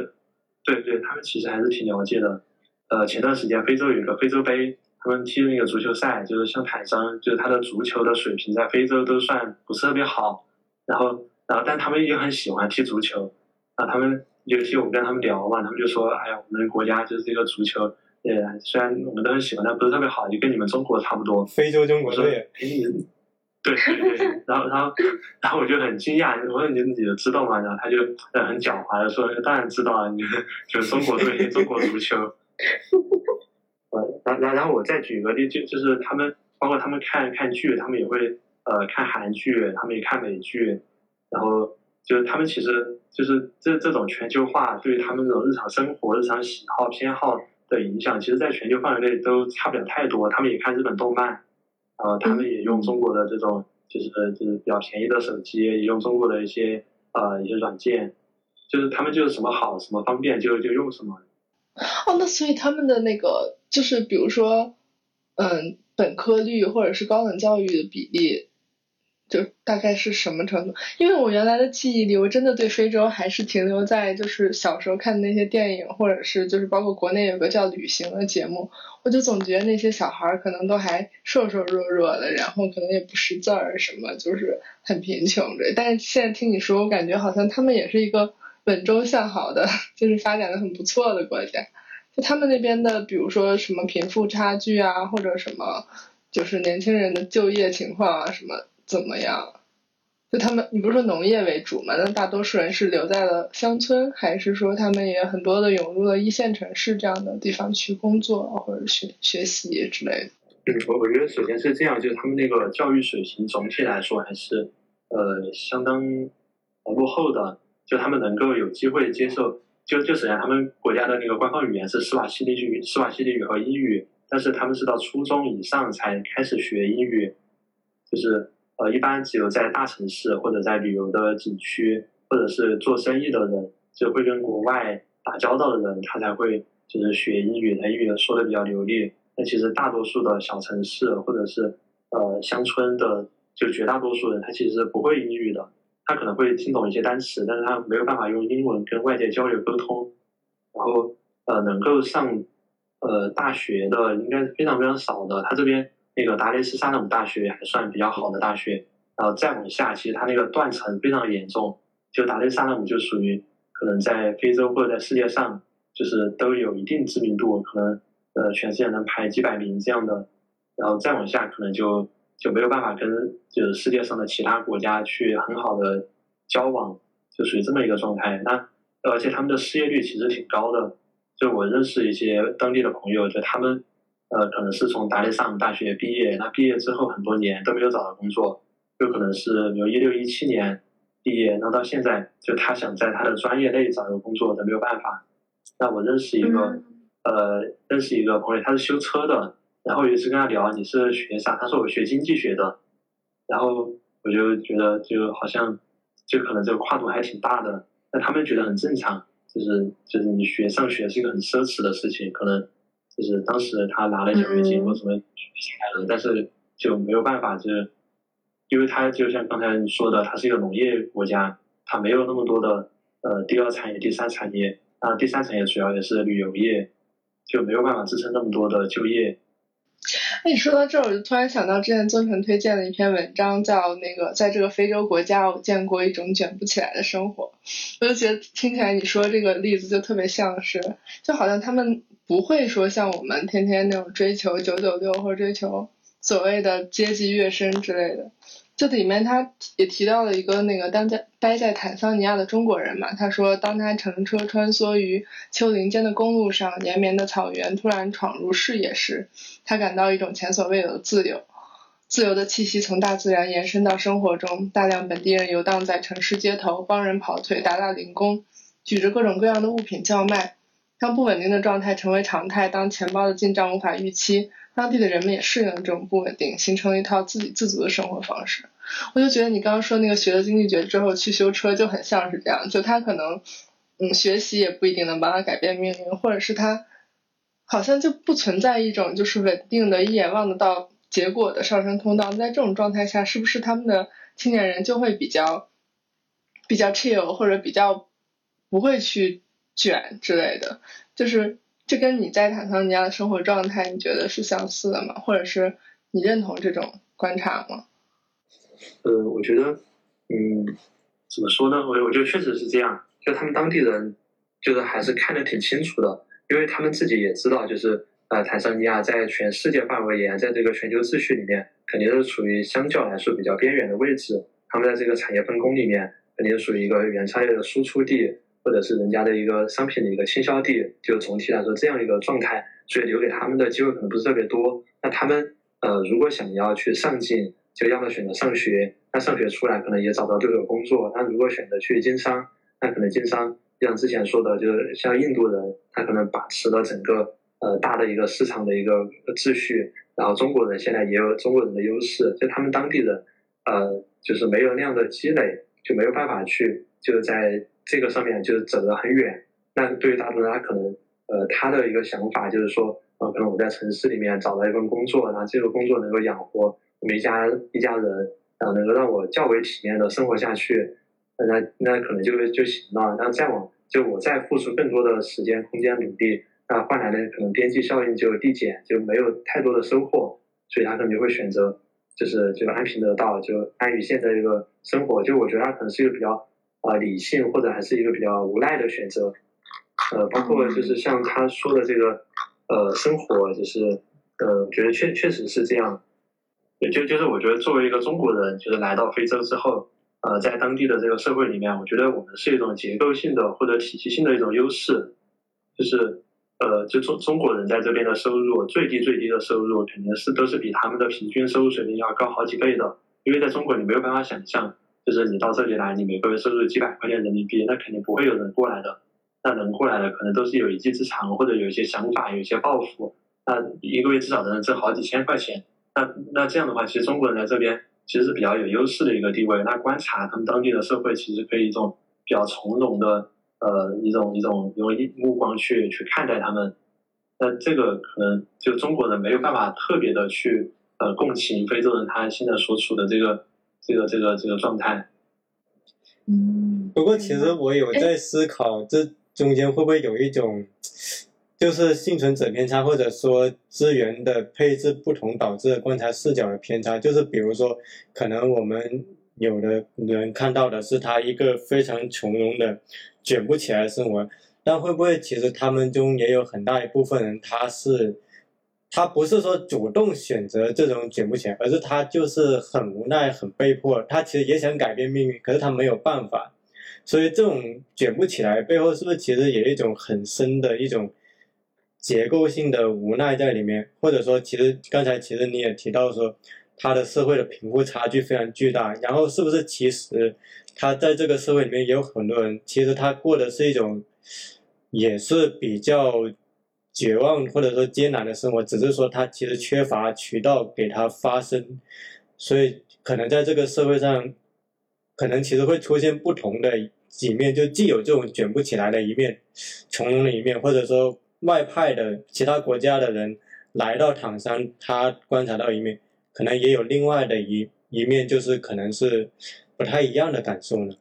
对对，他们其实还是挺了解的。呃，前段时间非洲有一个非洲杯，他们踢那个足球赛，就是像坦桑，就是他的足球的水平在非洲都算不是特别好。然后，然后但他们也很喜欢踢足球，啊，他们。尤其我跟他们聊嘛，他们就说：“哎呀，我们国家就是这个足球，呃，虽然我们都很喜欢，但不是特别好，就跟你们中国差不多。”非洲中国队。对对对，然后然后然后我就很惊讶，我说：“你你知道吗？”然后他就很狡猾的说：“当然知道啊，你们就中国队，中国足球。”呃，然然然后我再举个例，就就是他们包括他们看看剧，他们也会呃看韩剧，他们也看美剧，然后就是他们其实。就是这这种全球化对于他们这种日常生活、日常喜好偏好的影响，其实，在全球范围内都差不了太多。他们也看日本动漫，呃他们也用中国的这种就是就是比较便宜的手机，也用中国的一些呃一些软件，就是他们就是什么好什么方便就就用什么。哦，那所以他们的那个就是比如说，嗯，本科率或者是高等教育的比例。就大概是什么程度？因为我原来的记忆里，我真的对非洲还是停留在就是小时候看的那些电影，或者是就是包括国内有个叫《旅行》的节目，我就总觉得那些小孩儿可能都还瘦瘦弱弱的，然后可能也不识字儿什么，就是很贫穷的。但是现在听你说，我感觉好像他们也是一个稳中向好的，就是发展的很不错的国家。就他们那边的，比如说什么贫富差距啊，或者什么，就是年轻人的就业情况啊什么。怎么样？就他们，你不是说农业为主吗？那大多数人是留在了乡村，还是说他们也很多的涌入了一线城市这样的地方去工作或者学学习之类的？嗯，我我觉得首先是这样，就是他们那个教育水平总体来说还是呃相当落后的。就他们能够有机会接受，就就首先他们国家的那个官方语言是斯瓦西里语、斯瓦西里语和英语，但是他们是到初中以上才开始学英语，就是。呃，一般只有在大城市或者在旅游的景区，或者是做生意的人，就会跟国外打交道的人，他才会就是学英语，他英语说的比较流利。那其实大多数的小城市或者是呃乡村的，就绝大多数人，他其实不会英语的。他可能会听懂一些单词，但是他没有办法用英文跟外界交流沟通。然后呃，能够上呃大学的应该是非常非常少的。他这边。那个达雷斯萨那姆大学还算比较好的大学，然后再往下，其实它那个断层非常严重。就达雷萨拉姆就属于可能在非洲或者在世界上，就是都有一定知名度，可能呃全世界能排几百名这样的。然后再往下，可能就就没有办法跟就是世界上的其他国家去很好的交往，就属于这么一个状态。那而且他们的失业率其实挺高的。就我认识一些当地的朋友，就他们呃可能是从达利萨姆大学毕业，那毕业之后很多年都没有找到工作。就可能是比如一六一七年毕业，那到现在就他想在他的专业内找一个工作都没有办法。那我认识一个呃认识一个朋友，他是修车的，然后有一次跟他聊你是学啥，他说我学经济学的，然后我就觉得就好像就可能这个跨度还挺大的，那他们觉得很正常，就是就是你学上学是一个很奢侈的事情，可能就是当时他拿了奖学金或什么下来了，但是就没有办法就是。因为他就像刚才你说的，它是一个农业国家，它没有那么多的呃第二产业、第三产业，啊，第三产业主要也是旅游业，就没有办法支撑那么多的就业。哎，你说到这儿，我就突然想到之前曾晨推荐的一篇文章，叫那个在这个非洲国家，我见过一种卷不起来的生活。我就觉得听起来你说这个例子就特别像是，就好像他们不会说像我们天天那种追求九九六或者追求所谓的阶级跃升之类的。这里面他也提到了一个那个当在待在坦桑尼亚的中国人嘛，他说当他乘车穿梭于丘陵间的公路上，延绵的草原突然闯入视野时，他感到一种前所未有的自由。自由的气息从大自然延伸到生活中，大量本地人游荡在城市街头，帮人跑腿、打打零工，举着各种各样的物品叫卖。当不稳定的状态成为常态，当钱包的进账无法预期。当地的人们也适应了这种不稳定，形成了一套自给自足的生活方式。我就觉得你刚刚说那个学了经济学之后去修车，就很像是这样。就他可能，嗯，学习也不一定能帮他改变命运，或者是他好像就不存在一种就是稳定的、一眼望得到结果的上升通道。在这种状态下，是不是他们的青年人就会比较比较 chill，或者比较不会去卷之类的？就是。这跟你在坦桑尼亚的生活状态，你觉得是相似的吗？或者是你认同这种观察吗？呃，我觉得，嗯，怎么说呢？我我觉得确实是这样。就他们当地人，就是还是看得挺清楚的，因为他们自己也知道，就是呃，坦桑尼亚在全世界范围也，在这个全球秩序里面，肯定是处于相较来说比较边缘的位置。他们在这个产业分工里面，肯定是属于一个原材料的输出地。或者是人家的一个商品的一个倾销地，就总体来说这样一个状态，所以留给他们的机会可能不是特别多。那他们呃，如果想要去上进，就要么选择上学，那上学出来可能也找到对口工作。那如果选择去经商，那可能经商就，像之前说的，就是像印度人，他可能把持了整个呃大的一个市场的一个秩序。然后中国人现在也有中国人的优势，就他们当地人呃，就是没有那样的积累，就没有办法去就在。这个上面就是走得很远，那对于大多数人，他可能，呃，他的一个想法就是说，呃，可能我在城市里面找到一份工作，然后这个工作能够养活我们一家一家人，啊，能够让我较为体面的生活下去，那那可能就就行了。那再往就我再付出更多的时间、空间、努力，那换来的可能边际效应就递减，就没有太多的收获，所以他可能就会选择，就是就安贫得道，就安于现在这个生活。就我觉得他可能是一个比较。啊，理性或者还是一个比较无奈的选择，呃，包括就是像他说的这个，呃，生活就是，呃，觉得确确实是这样，就就是我觉得作为一个中国人，就是来到非洲之后，呃，在当地的这个社会里面，我觉得我们是一种结构性的或者体系性的一种优势，就是，呃，就中中国人在这边的收入最低最低的收入肯定是都是比他们的平均收入水平要高好几倍的，因为在中国你没有办法想象。就是你到这里来，你每个月收入几百块钱人民币，那肯定不会有人过来的。那能过来的，可能都是有一技之长，或者有一些想法，有一些抱负。那一个月至少能挣好几千块钱。那那这样的话，其实中国人在这边其实是比较有优势的一个地位。那观察他们当地的社会，其实可以一种比较从容的呃一种一种用目光去去看待他们。那这个可能就中国人没有办法特别的去呃共情非洲人他现在所处的这个。这个这个这个状态，嗯。不过其实我有在思考，这中间会不会有一种，就是幸存者偏差，或者说资源的配置不同导致的观察视角的偏差。就是比如说，可能我们有的人看到的是他一个非常从容的卷不起来的生活，但会不会其实他们中也有很大一部分人，他是他不是说主动选择这种卷不起来，而是他就是很无奈、很被迫，他其实也想改变命运，可是他没有办法。所以这种卷不起来背后，是不是其实有一种很深的一种？结构性的无奈在里面，或者说，其实刚才其实你也提到说，他的社会的贫富差距非常巨大，然后是不是其实他在这个社会里面也有很多人，其实他过的是一种也是比较绝望或者说艰难的生活，只是说他其实缺乏渠道给他发声，所以可能在这个社会上，可能其实会出现不同的几面，就既有这种卷不起来的一面，从容的一面，或者说。外派的其他国家的人来到唐山，他观察到一面，可能也有另外的一一面，就是可能是不太一样的感受呢。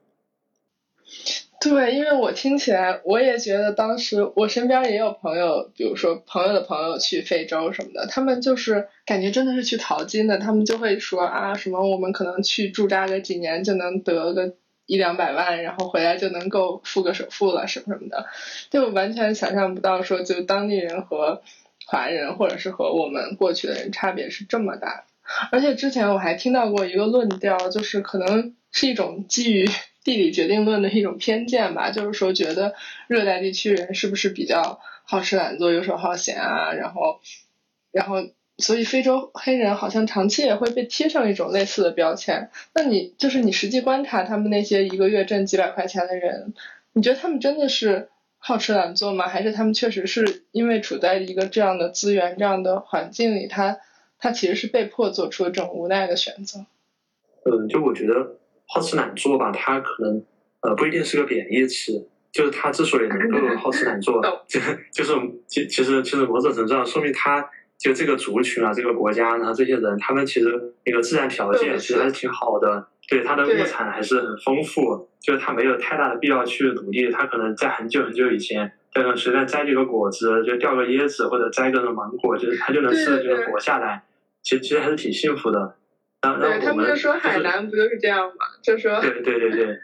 对，因为我听起来，我也觉得当时我身边也有朋友，比如说朋友的朋友去非洲什么的，他们就是感觉真的是去淘金的，他们就会说啊，什么我们可能去驻扎个几年就能得个。一两百万，然后回来就能够付个首付了，什么什么的，就完全想象不到说，就当地人和华人，或者是和我们过去的人差别是这么大。而且之前我还听到过一个论调，就是可能是一种基于地理决定论的一种偏见吧，就是说觉得热带地区人是不是比较好吃懒做、游手好闲啊，然后，然后。所以非洲黑人好像长期也会被贴上一种类似的标签。那你就是你实际观察他们那些一个月挣几百块钱的人，你觉得他们真的是好吃懒做吗？还是他们确实是因为处在一个这样的资源、这样的环境里，他他其实是被迫做出了这种无奈的选择？嗯，就我觉得好吃懒做吧，他可能呃不一定是个贬义词，就是他之所以能够好吃懒做，就 就是其其实其实某种程度上说明他。就这个族群啊，这个国家，然后这些人，他们其实那个自然条件其实还是挺好的，对他的物产还是很丰富，就是他没有太大的必要去努力，他可能在很久很久以前，可能随便摘几个果子，就掉个椰子或者摘个芒果，就是他就能吃就能活下来，其实其实还是挺幸福的。然后对他们就说海南不就是这样吗？就说对对对对，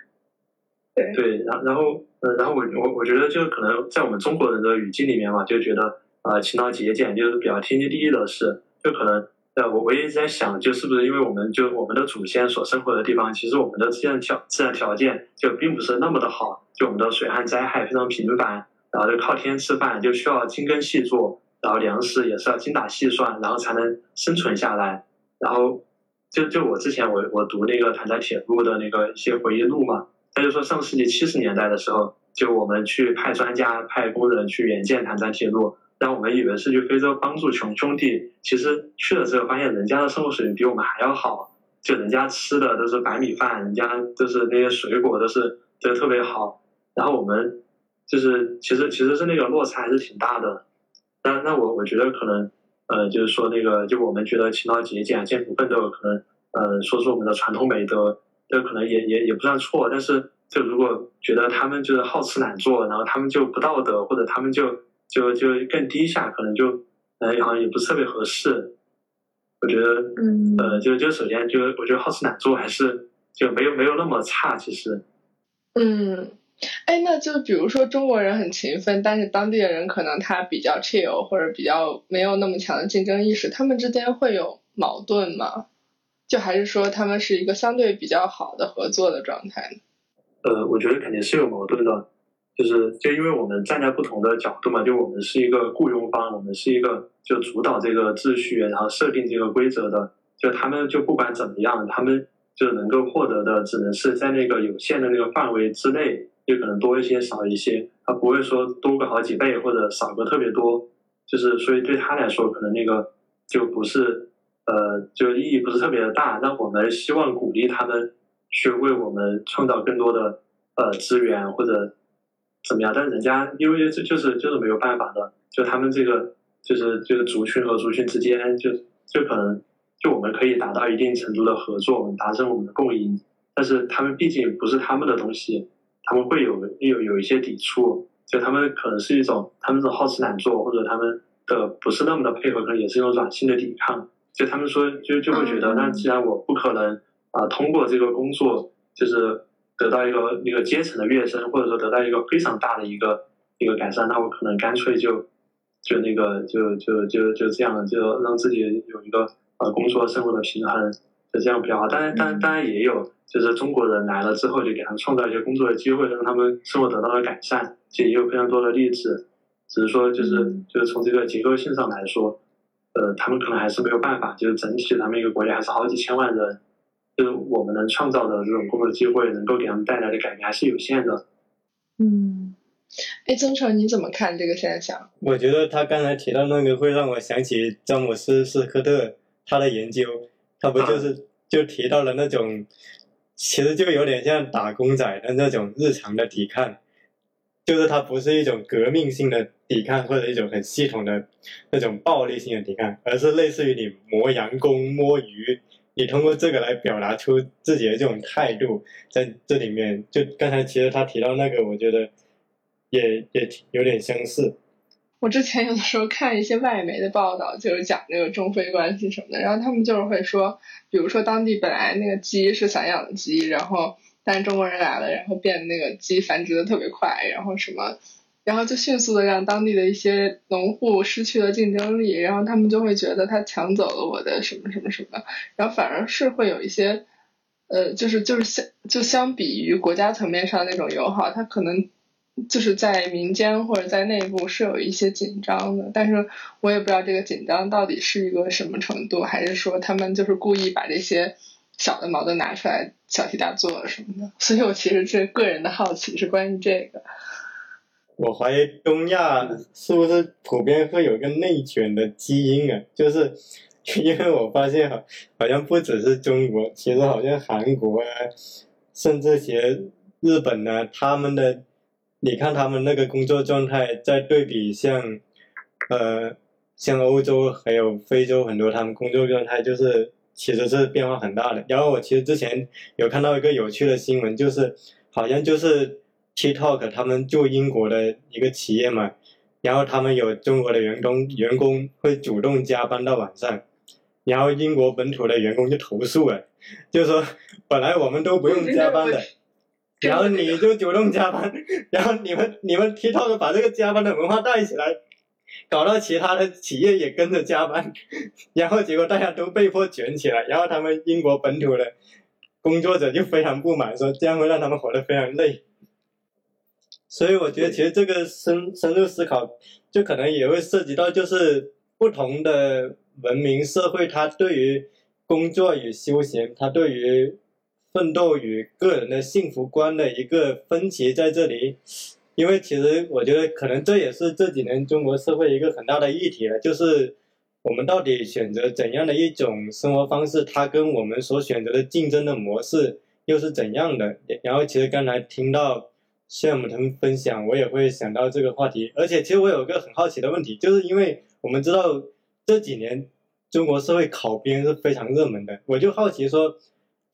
对 对，然然后嗯，然后我我我觉得就可能在我们中国人的语境里面嘛，就觉得。呃，勤劳节俭就是比较天经地义的事，就可能，呃，我我一直在想，就是不是因为我们就我们的祖先所生活的地方，其实我们的自然条自然条件就并不是那么的好，就我们的水旱灾害非常频繁，然后就靠天吃饭，就需要精耕细作，然后粮食也是要精打细算，然后才能生存下来。然后，就就我之前我我读那个坦赞铁路的那个一些回忆录嘛，他就说上世纪七十年代的时候，就我们去派专家派工人去援建坦赞铁路。但我们以为是去非洲帮助穷兄弟，其实去了之后发现人家的生活水平比我们还要好，就人家吃的都是白米饭，人家都是那些水果都是都特别好，然后我们就是其实其实是那个落差还是挺大的。那那我我觉得可能呃就是说那个就我们觉得勤劳节俭、艰苦奋斗可能呃说是我们的传统美德，这可能也也也不算错，但是就如果觉得他们就是好吃懒做，然后他们就不道德，或者他们就。就就更低下，可能就，呃，好像也不是特别合适。我觉得，嗯，呃，就就首先就我觉得好吃懒做还是就没有没有那么差，其实。嗯，哎，那就比如说中国人很勤奋，但是当地的人可能他比较 chill 或者比较没有那么强的竞争意识，他们之间会有矛盾吗？就还是说他们是一个相对比较好的合作的状态呢？呃，我觉得肯定是有矛盾的。就是就因为我们站在不同的角度嘛，就我们是一个雇佣方，我们是一个就主导这个秩序，然后设定这个规则的。就他们就不管怎么样，他们就能够获得的只能是在那个有限的那个范围之内，就可能多一些少一些，他不会说多个好几倍或者少个特别多。就是所以对他来说，可能那个就不是呃，就意义不是特别的大。那我们希望鼓励他们去为我们创造更多的呃资源或者。怎么样？但人家因为这就是就是没有办法的，就他们这个就是这个族群和族群之间，就就可能就我们可以达到一定程度的合作，我们达成我们的共赢。但是他们毕竟不是他们的东西，他们会有有有一些抵触。就他们可能是一种他们是好吃懒做，或者他们的不是那么的配合，可能也是一种软性的抵抗。就他们说，就就会觉得，那既然我不可能啊通过这个工作，就是得到一个一个阶层的跃升，或者说得到一个非常大的一个一个改善，那我可能干脆就就那个就就就就这样，就让自己有一个呃工作生活的平衡，就这样比较好。当然，当然，当然也有，就是中国人来了之后，就给他们创造一些工作的机会，让他们生活得到了改善，其实也有非常多的例子。只是说，就是就是从这个结构性上来说。呃，他们可能还是没有办法，就是整体咱们一个国家还是好几千万人，就是我们能创造的这种工作机会，能够给他们带来的改变还是有限的。嗯，哎，曾成你怎么看这个现象？我觉得他刚才提到那个会让我想起詹姆斯斯科特他的研究，他不就是就提到了那种，其实就有点像打工仔的那种日常的抵抗。就是它不是一种革命性的抵抗，或者一种很系统的那种暴力性的抵抗，而是类似于你磨洋工、摸鱼，你通过这个来表达出自己的这种态度，在这里面，就刚才其实他提到那个，我觉得也也有点相似。我之前有的时候看一些外媒的报道，就是讲这个中非关系什么的，然后他们就是会说，比如说当地本来那个鸡是散养的鸡，然后。但是中国人来了，然后变那个鸡繁殖的特别快，然后什么，然后就迅速的让当地的一些农户失去了竞争力，然后他们就会觉得他抢走了我的什么什么什么，然后反而是会有一些，呃，就是就是相就相比于国家层面上那种友好，他可能就是在民间或者在内部是有一些紧张的，但是我也不知道这个紧张到底是一个什么程度，还是说他们就是故意把这些。小的矛盾拿出来小题大做什么的，所以我其实这个人的好奇是关于这个。我怀疑东亚是不是普遍会有一个内卷的基因啊？就是 因为我发现好好像不只是中国，其实好像韩国啊，甚至些日本呢，他们的你看他们那个工作状态，在对比像呃像欧洲还有非洲很多，他们工作状态就是。其实是变化很大的。然后我其实之前有看到一个有趣的新闻，就是好像就是 TikTok 他们做英国的一个企业嘛，然后他们有中国的员工，员工会主动加班到晚上，然后英国本土的员工就投诉了，就说本来我们都不用加班的，然后你就主动加班，然后你们你们 TikTok 把这个加班的文化带起来。搞到其他的企业也跟着加班，然后结果大家都被迫卷起来，然后他们英国本土的工作者就非常不满，说这样会让他们活得非常累。所以我觉得其实这个深深入思考，就可能也会涉及到，就是不同的文明社会，它对于工作与休闲，它对于奋斗与个人的幸福观的一个分歧在这里。因为其实我觉得，可能这也是这几年中国社会一个很大的议题了，就是我们到底选择怎样的一种生活方式，它跟我们所选择的竞争的模式又是怎样的？然后其实刚才听到谢姆腾分享，我也会想到这个话题。而且其实我有个很好奇的问题，就是因为我们知道这几年中国社会考编是非常热门的，我就好奇说，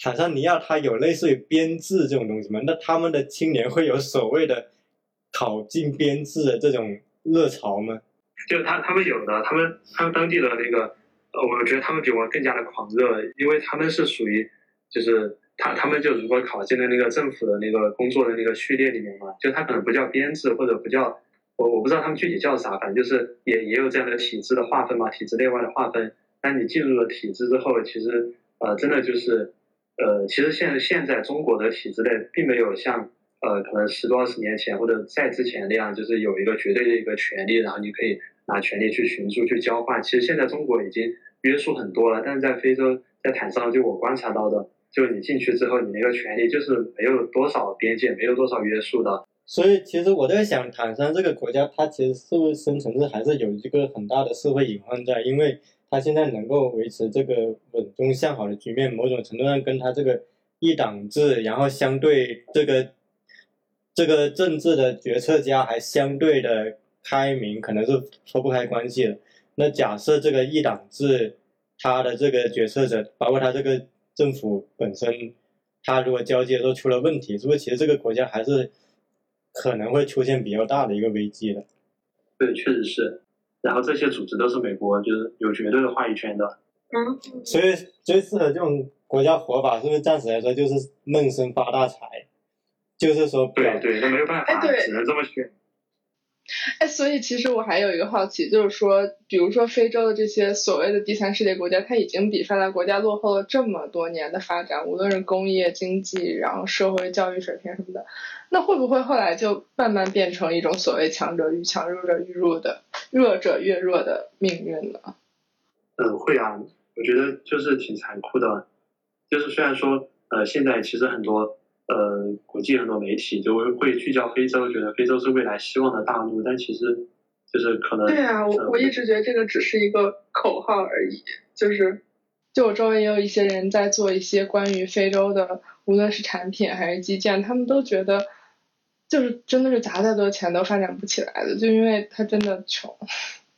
坦桑尼亚它有类似于编制这种东西吗？那他们的青年会有所谓的？考进编制的这种热潮吗？就他他们有的，他们他们当地的那个，呃，我觉得他们比我更加的狂热，因为他们是属于，就是他他们就如果考进了那个政府的那个工作的那个序列里面嘛，就他可能不叫编制或者不叫，我我不知道他们具体叫啥，反正就是也也有这样的体制的划分嘛，体制内外的划分。但你进入了体制之后，其实呃，真的就是，呃，其实现现在中国的体制内并没有像。呃，可能十多二十年前或者再之前那样，就是有一个绝对的一个权利，然后你可以拿权利去寻租、去交换。其实现在中国已经约束很多了，但是在非洲，在坦桑，就我观察到的，就你进去之后，你那个权利就是没有多少边界，没有多少约束的。所以，其实我在想，坦桑这个国家，它其实是不是深层次还是有一个很大的社会隐患在？因为它现在能够维持这个稳中向好的局面，某种程度上跟它这个一党制，然后相对这个。这个政治的决策家还相对的开明，可能是脱不开关系的。那假设这个一党制，他的这个决策者，包括他这个政府本身，他如果交接都出了问题，是不是其实这个国家还是可能会出现比较大的一个危机的。对，确实是。然后这些组织都是美国就是有绝对的话语权的。嗯，所以最适合这种国家活法，是不是暂时来说就是闷声发大财？就是说，对对，那没有办法，只能这么选。哎，所以其实我还有一个好奇，就是说，比如说非洲的这些所谓的第三世界国家，它已经比发达国家落后了这么多年的发展，无论是工业、经济，然后社会、教育水平什么的，那会不会后来就慢慢变成一种所谓强者愈强、弱者愈弱的弱者越弱的命运呢？嗯，会啊，我觉得就是挺残酷的，就是虽然说，呃，现在其实很多。呃，国际很多媒体就会聚焦非洲，觉得非洲是未来希望的大陆，但其实就是可能对啊，我我一直觉得这个只是一个口号而已。就是，就我周围也有一些人在做一些关于非洲的，无论是产品还是基建，他们都觉得，就是真的是砸再多钱都发展不起来的，就因为他真的穷。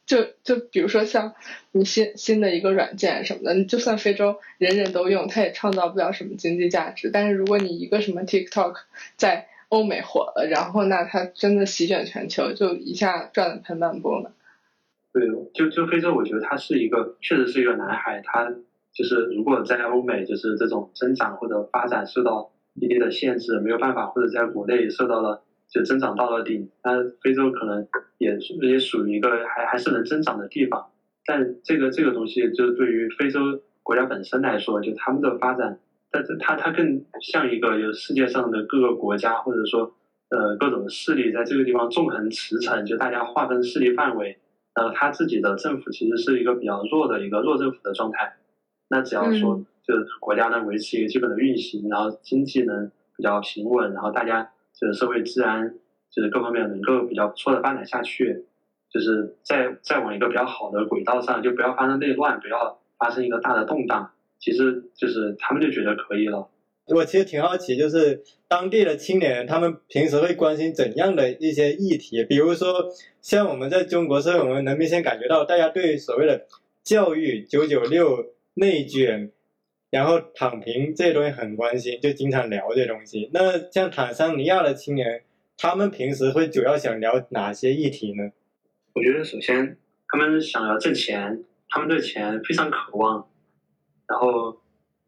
就就比如说像你新新的一个软件什么的，你就算非洲人人都用，它也创造不了什么经济价值。但是如果你一个什么 TikTok 在欧美火了，然后那它真的席卷全球，就一下赚了盆满钵满。对，就就非洲，我觉得它是一个确实是一个蓝海，它就是如果在欧美就是这种增长或者发展受到一定的限制，没有办法，或者在国内受到了。就增长到了顶，那非洲可能也也属于一个还还是能增长的地方，但这个这个东西就是对于非洲国家本身来说，就他们的发展，但是它它更像一个有世界上的各个国家或者说呃各种势力在这个地方纵横驰骋，就大家划分势力范围，然后他自己的政府其实是一个比较弱的一个弱政府的状态，那只要说就是国家能维持一个基本的运行，然后经济能比较平稳，然后大家。社会治安，就是各方面能够比较不错的发展下去，就是再再往一个比较好的轨道上，就不要发生内乱，不要发生一个大的动荡，其实就是他们就觉得可以了。我其实挺好奇，就是当地的青年，他们平时会关心怎样的一些议题？比如说，像我们在中国社会，我们能明显感觉到，大家对所谓的教育、九九六、内卷。然后躺平这些东西很关心，就经常聊这些东西。那像坦桑尼亚的青年，他们平时会主要想聊哪些议题呢？我觉得首先他们想要挣钱，他们对钱非常渴望。然后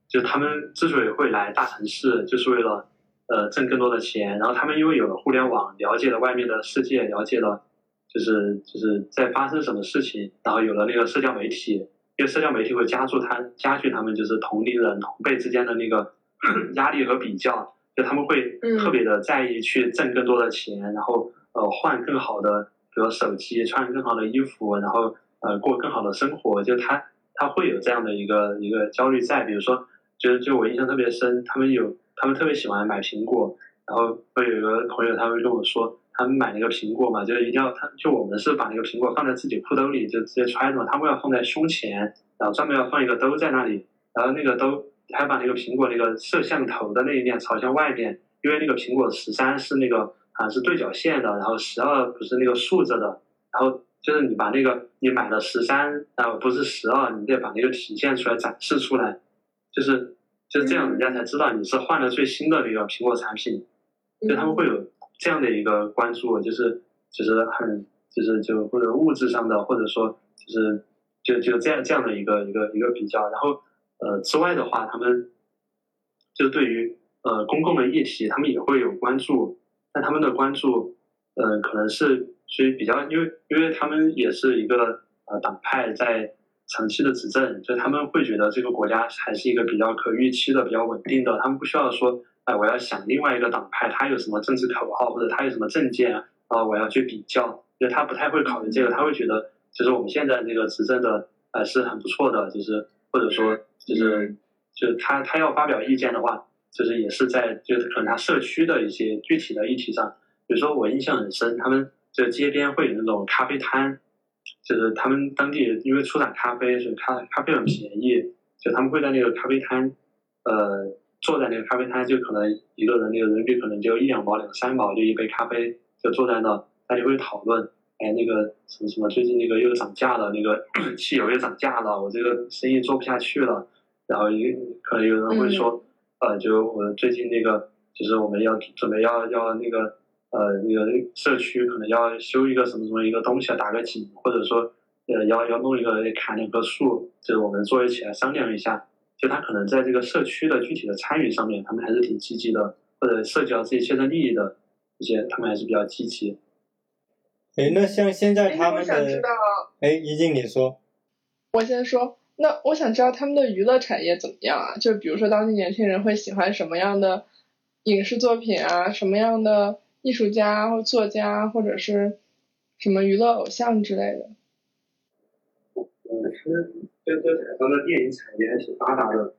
就他们之所以会来大城市，就是为了呃挣更多的钱。然后他们因为有了互联网，了解了外面的世界，了解了就是就是在发生什么事情，然后有了那个社交媒体。因为社交媒体会加速他加剧他们就是同龄人同辈之间的那个 压力和比较，就他们会特别的在意去挣更多的钱，然后呃换更好的比如手机，穿更好的衣服，然后呃过更好的生活，就他他会有这样的一个一个焦虑在。比如说，就是就我印象特别深，他们有他们特别喜欢买苹果，然后会有一个朋友他会跟我说。他们买那个苹果嘛，就是一定要他，就我们是把那个苹果放在自己裤兜里就直接揣着嘛，他们要放在胸前，然后专门要放一个兜在那里，然后那个兜还把那个苹果那个摄像头的那一面朝向外面，因为那个苹果十三是那个好像是对角线的，然后十二不是那个竖着的，然后就是你把那个你买了十三，然后不是十二，你得把那个体现出来展示出来，就是就是这样，人家才知道你是换了最新的那个苹果产品，就他们会有。这样的一个关注，就是就是很就是就或者物质上的，或者说就是就就这样这样的一个一个一个比较。然后呃之外的话，他们就对于呃公共的议题，他们也会有关注。但他们的关注，呃可能是所以比较，因为因为他们也是一个呃党派在长期的执政，就他们会觉得这个国家还是一个比较可预期的、比较稳定的。他们不需要说。哎，我要想另外一个党派，他有什么政治口号，或者他有什么政见啊？我要去比较，因为他不太会考虑这个，他会觉得，就是我们现在这个执政的，呃，是很不错的，就是或者说，就是就是他他要发表意见的话，就是也是在就是可能他社区的一些具体的议题上，比如说我印象很深，他们就街边会有那种咖啡摊，就是他们当地因为出产咖啡，所以咖咖啡很便宜，就他们会在那个咖啡摊，呃。坐在那个咖啡摊，就可能一个人那个人均可能就一两毛、两三毛，就一杯咖啡，就坐在那，大家会讨论，哎，那个什么什么，最近那个又涨价了，那个 汽油又涨价了，我这个生意做不下去了。然后有可能有人会说，呃，就我最近那个，就是我们要准备要要那个，呃那个社区可能要修一个什么什么一个东西，打个井，或者说呃要要弄一个砍两棵树，就是我们坐一起来商量一下。就他可能在这个社区的具体的参与上面，他们还是挺积极的，或者涉及到自己切身利益的一些，他们还是比较积极。哎，那像现在哎他们的我想知道，哎，一静你说，我先说，那我想知道他们的娱乐产业怎么样啊？就比如说当地年轻人会喜欢什么样的影视作品啊，什么样的艺术家或作家，或者是什么娱乐偶像之类的。嗯，其实就这台湾的电影产业还挺发达的，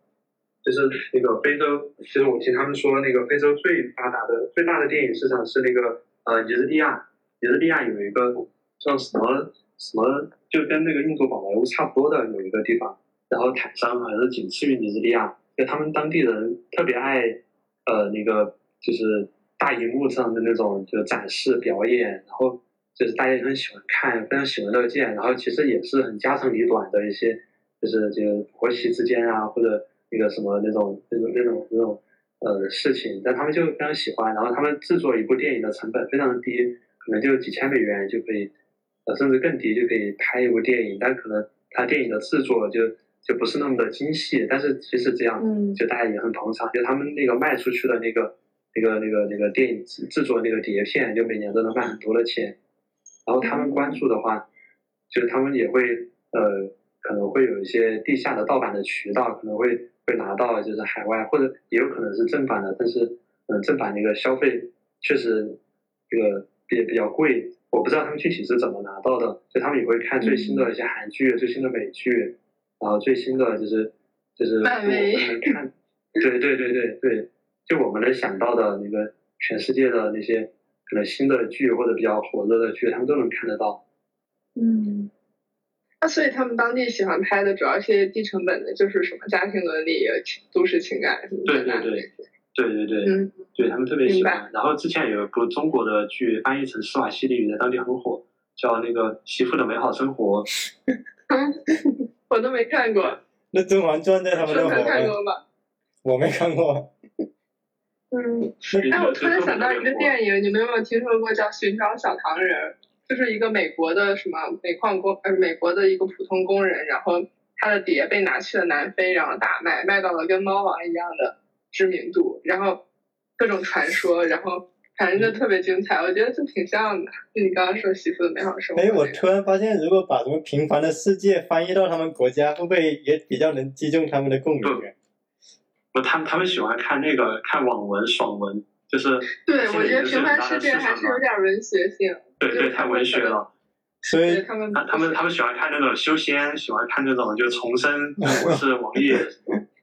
就是那个非洲，其实我听他们说，那个非洲最发达的、最大的电影市场是那个呃尼日利亚，尼日利亚有一个叫什么什么，就跟那个印度宝莱坞差不多的有一个地方，然后坦桑好像是仅次于尼日利亚，就他们当地人特别爱呃那个就是大荧幕上的那种就展示表演，然后就是大家很喜欢看，非常喜闻乐见，然后其实也是很家长里短的一些，就是这个婆媳之间啊，或者那个什么那种那种那种那种呃事情，但他们就非常喜欢，然后他们制作一部电影的成本非常低，可能就几千美元就可以，呃甚至更低就可以拍一部电影，但可能他电影的制作就就不是那么的精细，但是即使这样，嗯就大家也很捧场，就他们那个卖出去的那个那个那个那个电影制制作那个碟片，就每年都能卖很多的钱。然后他们关注的话，就是他们也会呃可能会有一些地下的盗版的渠道，可能会会拿到就是海外或者也有可能是正版的，但是嗯、呃正版那个消费确实这个比比较贵，我不知道他们具体是怎么拿到的，所以他们也会看最新的一些韩剧、最新的美剧，然后最新的就是就是我们能看，对对对对对，就我们能想到的那个全世界的那些可能新的剧或者比较火热的剧，他们都能看得到。嗯，那所以他们当地喜欢拍的主要是些低成本的，就是什么家庭伦理、都市情感什么对的。对对对对对，嗯，对他们特别喜欢。然后之前有一部中国的剧翻译成斯瓦西里语，在当地很火，叫那个《媳妇的美好生活》。我都没看过，那《甄嬛传》在他们那说火看过吗？我没看过。嗯，哎，我突然想到一个电影，你们有没有听说过叫《寻找小糖人》？就是一个美国的什么煤矿工，呃，美国的一个普通工人，然后他的碟被拿去了南非，然后大卖，卖到了跟猫王一样的知名度，然后各种传说，然后反正就特别精彩，我觉得就挺像的。就你刚刚说媳妇的美好生活哎，我突然发现，如果把什么《平凡的世界》翻译到他们国家，会不会也比较能击中他们的共鸣啊？不，他们他们喜欢看那个看网文爽文，就是对，我觉得《就是平凡世界》很大的市场嘛还是有点文学性，对对太文学了。所以他们他他们他们喜欢看那种修仙，喜欢看那种就重生，我是网页。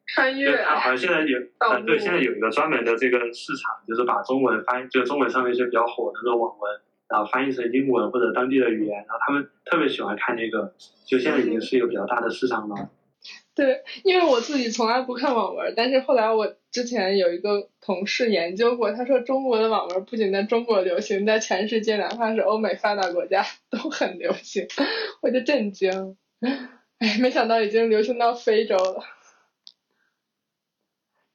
穿越对，好啊，像现在有对，现在有一个专门的这个市场，就是把中文翻，就中文上面一些比较火的那种网文，然后翻译成英文或者当地的语言，然后他们特别喜欢看那个，就现在已经是一个比较大的市场了。对，因为我自己从来不看网文，但是后来我之前有一个同事研究过，他说中国的网文不仅在中国流行，在全世界哪怕是欧美发达国家 都很流行，我就震惊，哎，没想到已经流行到非洲了，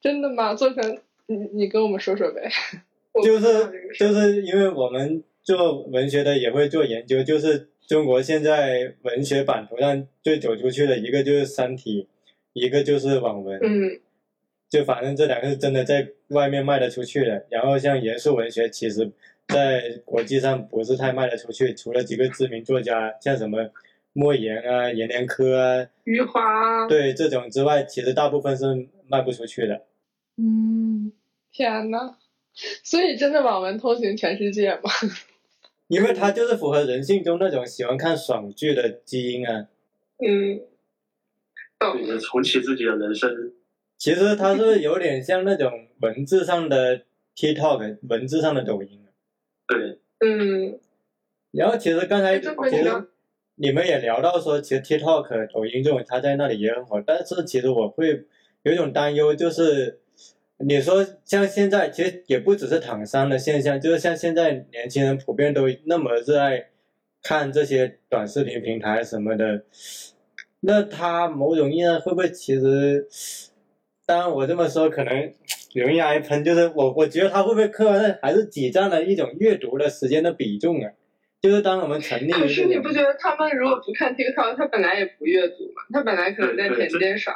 真的吗？做成你你跟我们说说呗，就是就是因为我们做文学的也会做研究，就是中国现在文学版图上最走出去的一个就是《三体》，一个就是网文，嗯就反正这两个是真的在外面卖得出去的。然后像严肃文学，其实在国际上不是太卖得出去，除了几个知名作家，像什么莫言啊、阎连科啊，余华，对这种之外，其实大部分是卖不出去的。嗯，天呐，所以真的网文通行全世界吗？因为他就是符合人性中那种喜欢看爽剧的基因啊。嗯，懂对，重启自己的人生。其实它是有点像那种文字上的 TikTok，文字上的抖音。对，嗯，然后其实刚才其实你们也聊到说，其实 TikTok、抖音这种它在那里也很火，但是其实我会有一种担忧，就是你说像现在其实也不只是躺商的现象，就是像现在年轻人普遍都那么热爱看这些短视频平台什么的，那他某种意义上会不会其实，当然我这么说可能容易挨喷，就是我我觉得他会不会客观上还是挤占了一种阅读的时间的比重啊？就是当我们沉溺于可是你，不觉得他们如果不看 TikTok，他本来也不阅读嘛？他本来可能在田间耍，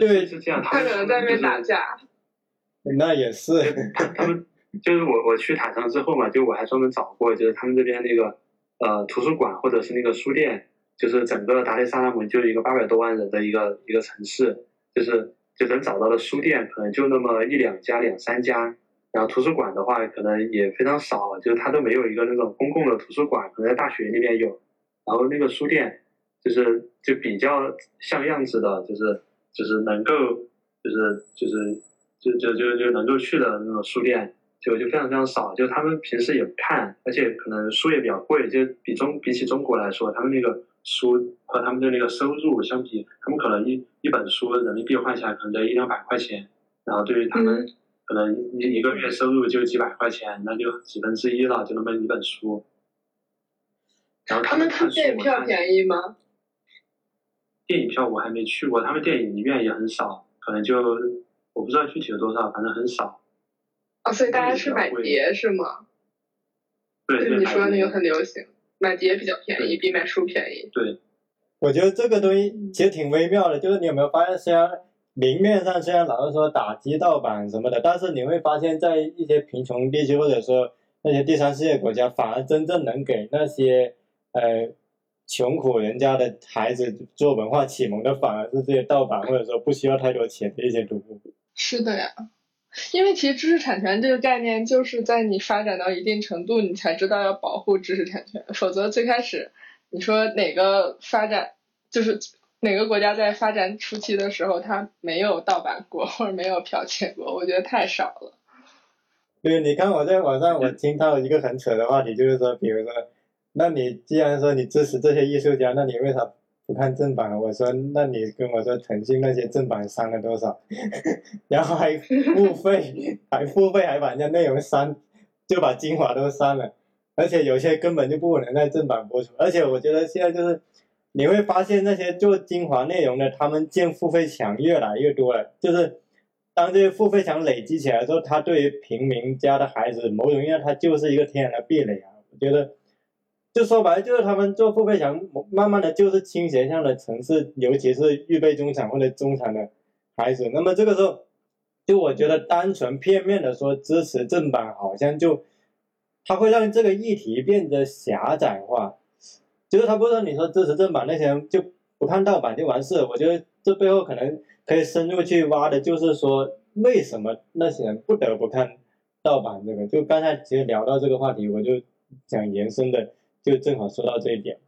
对是这样，他可能在那边打架。那也是，他他们就是我我去塔城之后嘛，就我还专门找过，就是他们这边那个呃图书馆或者是那个书店，就是整个达利萨拉姆就一个八百多万人的一个一个城市，就是就能找到的书店可能就那么一两家两三家，然后图书馆的话可能也非常少，就是它都没有一个那种公共的图书馆，可能在大学里面有，然后那个书店就是就比较像样子的，就是就是能够就是就是就就就就能够去的那种书店，就就非常非常少。就他们平时也不看，而且可能书也比较贵，就比中比起中国来说，他们那个书和他们的那个收入相比，他们可能一一本书人民币换下来可能得一两百块钱，然后对于他们可能一一个月收入就几百块钱，那就几分之一了，就那么一本书。然后他们们看书，电影票便宜吗？电影票我还没去过，他们电影院也很少，可能就我不知道具体有多少，反正很少。哦，所以大家是买碟是吗？对对，就你说那个很流行，买碟比较便宜，比买书便宜。对，我觉得这个东西其实挺微妙的，就是你有没有发现，虽然明面上虽然老是说打击盗版什么的，但是你会发现在一些贫穷地区或者说那些第三世界国家，反而真正能给那些呃穷苦人家的孩子做文化启蒙的，反而是这些盗版或者说不需要太多钱的一些读物。是的呀，因为其实知识产权这个概念，就是在你发展到一定程度，你才知道要保护知识产权，否则最开始你说哪个发展就是哪个国家在发展初期的时候，它没有盗版过 或者没有剽窃过，我觉得太少了。对，你看我在网上我听到一个很扯的话题，就是说，比如说，那你既然说你支持这些艺术家，那你为啥不看正版？我说，那你跟我说腾讯那些正版删了多少，然后还付费，还付费还把人家内容删，就把精华都删了，而且有些根本就不能在正版播出，而且我觉得现在就是你会发现那些做精华内容的，他们建付费墙越来越多了，就是。当这些付费墙累积起来之后，它对于平民家的孩子，某种意义上它就是一个天然的壁垒啊。我觉得，就说白了，就是他们做付费墙，慢慢的就是倾斜向了城市，尤其是预备中产或者中产的孩子。那么这个时候，就我觉得单纯片面的说支持正版，好像就它会让这个议题变得狭窄化。就是他不是说你说支持正版那些人就不看盗版就完事，我觉得这背后可能。可以深入去挖的，就是说为什么那些人不得不看盗版这个？就刚才其实聊到这个话题，我就想延伸的，就正好说到这一点。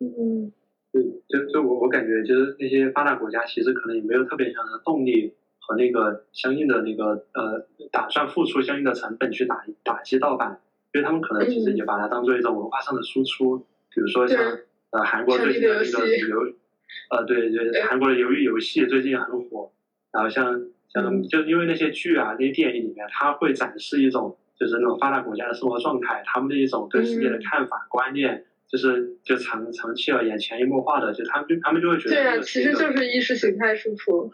嗯，对，就就我我感觉，就是那些发达国家其实可能也没有特别强的动力和那个相应的那个呃打算付出相应的成本去打打击盗版，因为他们可能其实也把它当做一种文化上的输出，比如说像呃韩国最近的那个旅游。呃，对对，韩国的鱿鱼游戏最近很火，然后像像就因为那些剧啊、那些电影里面，它会展示一种就是那种发达国家的生活状态，他们的一种对世界的看法、观念，就是就长长期而言潜移默化的，就他们就他们就会觉得对啊，其实就是意识形态输出。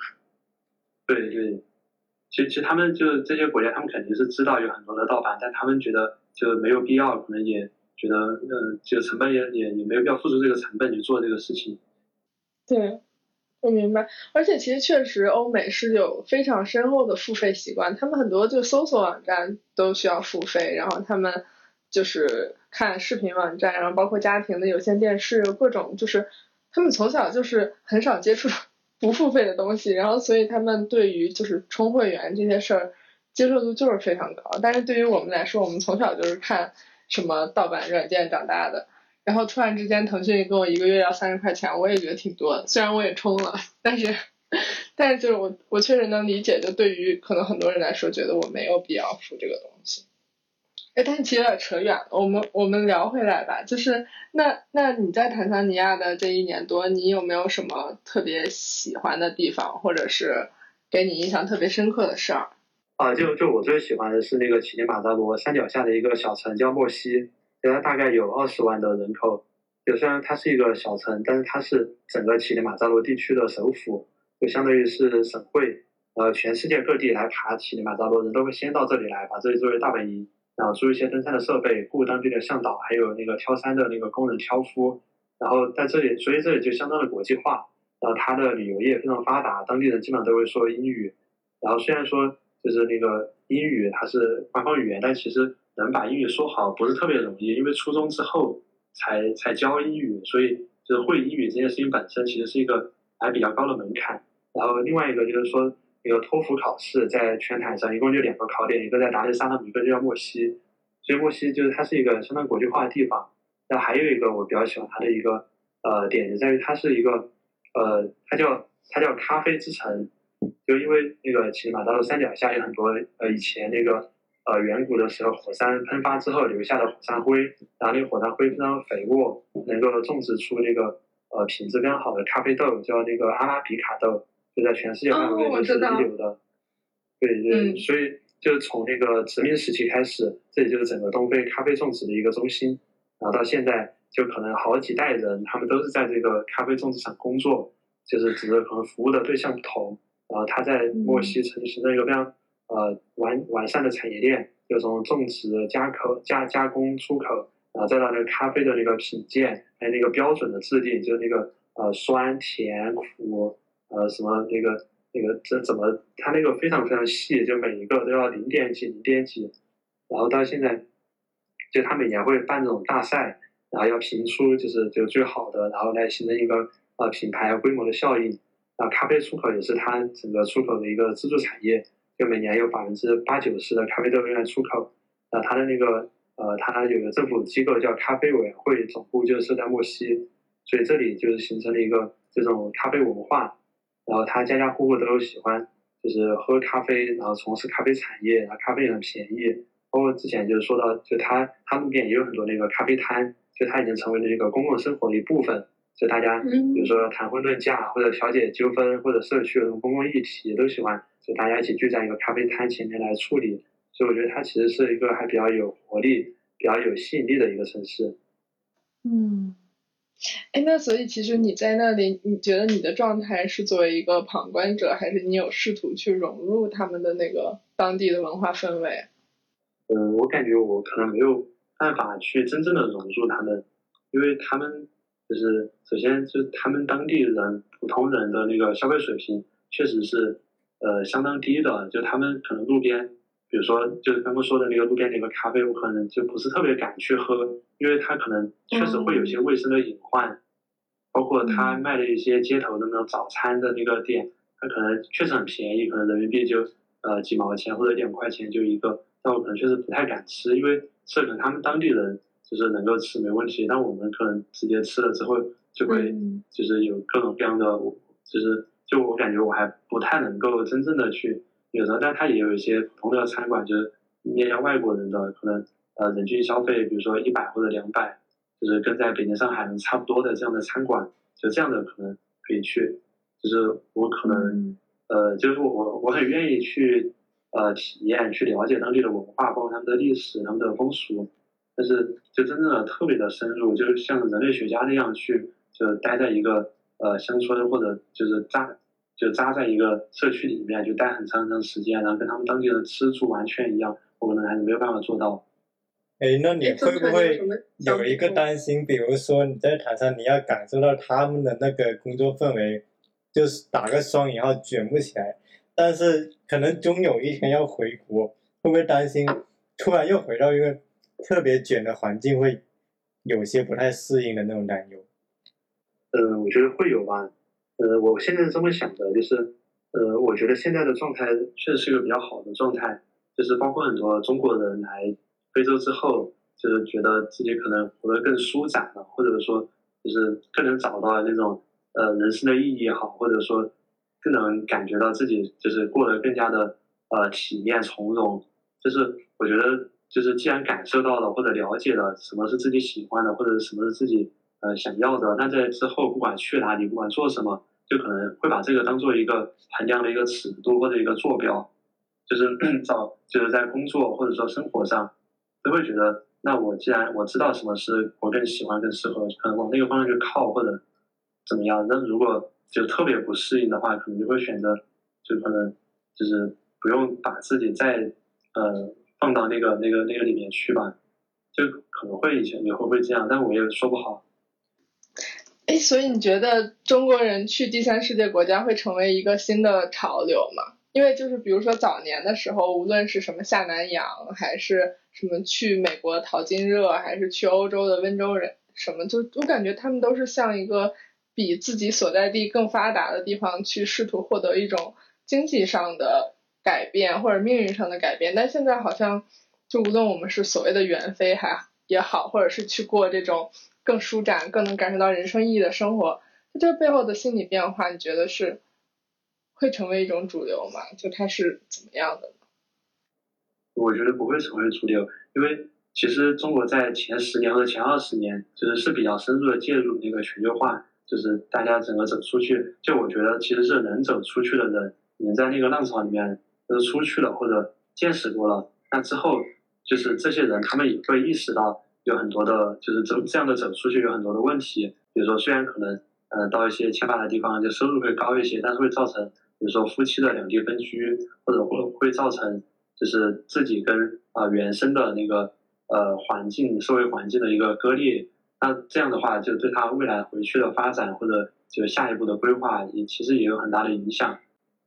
对对，其实其实他们就这些国家，他们肯定是知道有很多的盗版，但他们觉得就没有必要，可能也觉得嗯，就成本也也也没有必要付出这个成本去做这个事情。对，我明白。而且其实确实，欧美是有非常深厚的付费习惯，他们很多就搜索网站都需要付费，然后他们就是看视频网站，然后包括家庭的有线电视，各种就是他们从小就是很少接触 不付费的东西，然后所以他们对于就是充会员这些事儿接受度就是非常高。但是对于我们来说，我们从小就是看什么盗版软件长大的。然后突然之间，腾讯跟我一个月要三十块钱，我也觉得挺多的。虽然我也充了，但是，但是就是我我确实能理解，就对于可能很多人来说，觉得我没有必要付这个东西。哎，但是其实有点扯远了，我们我们聊回来吧。就是那那你在坦桑尼亚的这一年多，你有没有什么特别喜欢的地方，或者是给你印象特别深刻的事儿？啊，就就我最喜欢的是那个乞力马扎罗山脚下的一个小城叫莫西。就它大概有二十万的人口，就虽然它是一个小城，但是它是整个乞力马扎罗地区的首府，就相当于是省会。呃全世界各地来爬乞力马扎罗人都会先到这里来，把这里作为大本营，然后租一些登山的设备，雇当地的向导，还有那个挑山的那个工人挑夫，然后在这里，所以这里就相当的国际化。然后它的旅游业非常发达，当地人基本上都会说英语。然后虽然说就是那个英语它是官方语言，但其实能把英语说好不是特别容易，因为初中之后才才教英语，所以就是会英语这件事情本身其实是一个还比较高的门槛。然后另外一个就是说，那个托福考试在全台上一共就两个考点，一个在达雷萨拉姆，一个就叫墨西。所以墨西就是它是一个相当国际化的地方。那还有一个我比较喜欢它的一个呃点，就在于它是一个。呃，它叫它叫咖啡之城，就因为那个骑马扎罗山脚下有很多呃以前那个呃远古的时候火山喷发之后留下的火山灰，然后那个火山灰非常肥沃，能够种植出那个呃品质非常好的咖啡豆，叫那个阿拉比卡豆，就在全世界范围内都是一流的。对对，所以就是从那个殖民时期开始，这里就是整个东非咖啡种植的一个中心，然后到现在。就可能好几代人，他们都是在这个咖啡种植场工作，就是只是可能服务的对象不同。然后他在墨西成型了一个非常呃完完善的产业链，就从种植、加口、加加工、出口，然后再到那个咖啡的那个品鉴，还有那个标准的制定，就是那个呃酸甜苦呃什么那个那个这怎么，它那个非常非常细，就每一个都要零点几零点几。然后到现在，就他每年会办这种大赛。然后要评出就是就最好的，然后来形成一个呃品牌规模的效应。啊，咖啡出口也是它整个出口的一个支柱产业，就每年有百分之八九十的咖啡豆用来出口。那，它的那个呃，它有个政府机构叫咖啡委员会，总部就设在墨西，所以这里就是形成了一个这种咖啡文化。然后他家家户户都喜欢就是喝咖啡，然后从事咖啡产业，然后咖啡也很便宜。包括之前就是说到，就它它路边也有很多那个咖啡摊。就它已经成为了一个公共生活的一部分，就大家比如说谈婚论嫁或者调解纠纷或者社区有什么公共议题都喜欢，就大家一起聚在一个咖啡摊前面来处理。所以我觉得它其实是一个还比较有活力、比较有吸引力的一个城市。嗯，哎，那所以其实你在那里，你觉得你的状态是作为一个旁观者，还是你有试图去融入他们的那个当地的文化氛围？嗯，我感觉我可能没有。办法去真正的融入他们，因为他们就是首先就是他们当地人普通人的那个消费水平确实是呃相当低的，就他们可能路边，比如说就是刚刚说的那个路边那个咖啡，我可能就不是特别敢去喝，因为他可能确实会有些卫生的隐患，包括他卖的一些街头的那种早餐的那个店，他可能确实很便宜，可能人民币就呃几毛钱或者两块钱就一个，但我可能确实不太敢吃，因为。这可能他们当地人就是能够吃没问题，但我们可能直接吃了之后就会就是有各种各样的，就是就我感觉我还不太能够真正的去，有时候但它也有一些普通的餐馆，就是面向外国人的，可能呃人均消费比如说一百或者两百，就是跟在北京上海差不多的这样的餐馆，就这样的可能可以去，就是我可能呃就是我我很愿意去。呃，体验去了解当地的文化，包括他们的历史、他们的风俗，但是就真正的特别的深入，就是像人类学家那样去，就待在一个呃乡村或者就是扎就扎在一个社区里面，就待很长很长时间，然后跟他们当地的吃住完全一样，我可能还是没有办法做到。哎，那你会不会有一个担心？比如说你在台上，你要感受到他们的那个工作氛围，就是打个双引号卷不起来。但是可能终有一天要回国，会不会担心突然又回到一个特别卷的环境，会有些不太适应的那种担忧？嗯，我觉得会有吧。呃，我现在这么想的，就是，呃，我觉得现在的状态确实是一个比较好的状态，就是包括很多中国人来非洲之后，就是觉得自己可能活得更舒展了，或者说就是更能找到那种呃人生的意义也好，或者说。更能感觉到自己就是过得更加的呃体面从容，就是我觉得就是既然感受到了或者了解了什么是自己喜欢的或者什么是自己呃想要的，那在之后不管去哪里不管做什么，就可能会把这个当做一个衡量的一个尺度或者一个坐标，就是 找就是在工作或者说生活上都会觉得，那我既然我知道什么是我更喜欢更适合，可能往那个方向去靠或者怎么样，那如果。就特别不适应的话，可能就会选择，就可能就是不用把自己再呃放到那个那个那个里面去吧，就可能会以前也会不会这样，但我也说不好。哎，所以你觉得中国人去第三世界国家会成为一个新的潮流吗？因为就是比如说早年的时候，无论是什么下南洋，还是什么去美国淘金热，还是去欧洲的温州人，什么就我感觉他们都是像一个比自己所在地更发达的地方去试图获得一种经济上的改变或者命运上的改变。但现在好像就无论我们是所谓的远飞还也好，或者是去过这种更舒展、更能感受到人生意义的生活，它这背后的心理变化，你觉得是？会成为一种主流吗？就它是怎么样的呢？我觉得不会成为主流，因为其实中国在前十年或者前二十年，就是是比较深入的介入那个全球化，就是大家整个走出去。就我觉得其实是能走出去的人，你在那个浪潮里面都出去了或者见识过了，那之后就是这些人他们也会意识到有很多的，就是走这样的走出去有很多的问题。比如说，虽然可能呃到一些欠发的地方就收入会高一些，但是会造成。比如说夫妻的两地分居，或者会会造成就是自己跟啊原生的那个呃环境社会环境的一个割裂，那这样的话就对他未来回去的发展或者就下一步的规划也其实也有很大的影响。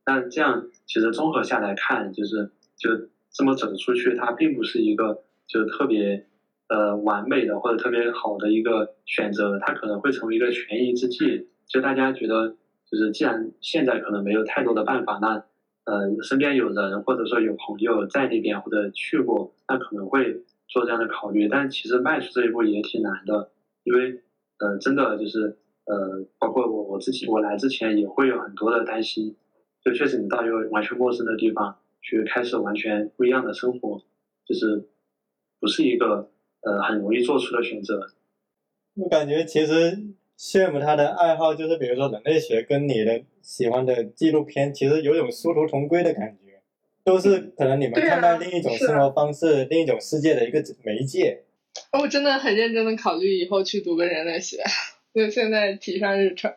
但这样其实综合下来看，就是就这么走出去，它并不是一个就特别呃完美的或者特别好的一个选择，它可能会成为一个权宜之计，就大家觉得。就是既然现在可能没有太多的办法，那呃身边有人或者说有朋友在那边或者去过，那可能会做这样的考虑。但其实迈出这一步也挺难的，因为呃真的就是呃包括我我自己我来之前也会有很多的担心，就确实你到一个完全陌生的地方去开始完全不一样的生活，就是不是一个呃很容易做出的选择。我感觉其实。羡慕他的爱好，就是比如说人类学跟你的喜欢的纪录片，其实有种殊途同归的感觉，都是可能你们看到另一种生活方式、另一种世界的一个媒介。我真的很认真的考虑以后去读个人类学，就现在提上日程。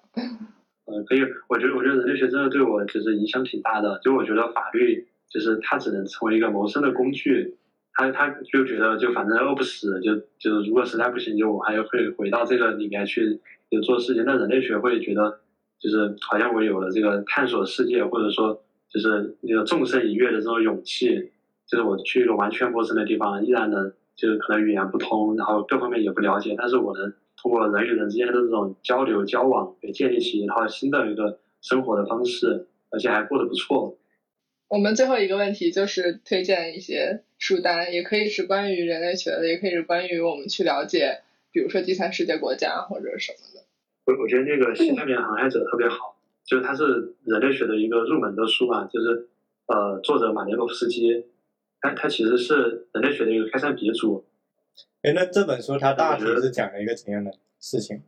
呃，可以，我觉得我觉得人类学真的对我就是影响挺大的，就我觉得法律就是它只能成为一个谋生的工具。他他就觉得就反正饿不死，就就如果实在不行，就我还会回到这个里面去就做事情。那人类学会觉得就是好像我有了这个探索世界，或者说就是那个纵身一跃的这种勇气。就是我去一个完全陌生的地方，依然能就是可能语言不通，然后各方面也不了解，但是我能通过人与人之间的这种交流交往，给建立起一套新的一个生活的方式，而且还过得不错。我们最后一个问题就是推荐一些书单，也可以是关于人类学的，也可以是关于我们去了解，比如说第三世界国家或者什么的。我我觉得那个《西太平洋航海者》特别好，就是它是人类学的一个入门的书嘛，就是呃，作者马连诺夫斯基，他他其实是人类学的一个开山鼻祖。哎，那这本书它大体是讲了一个怎样的事情？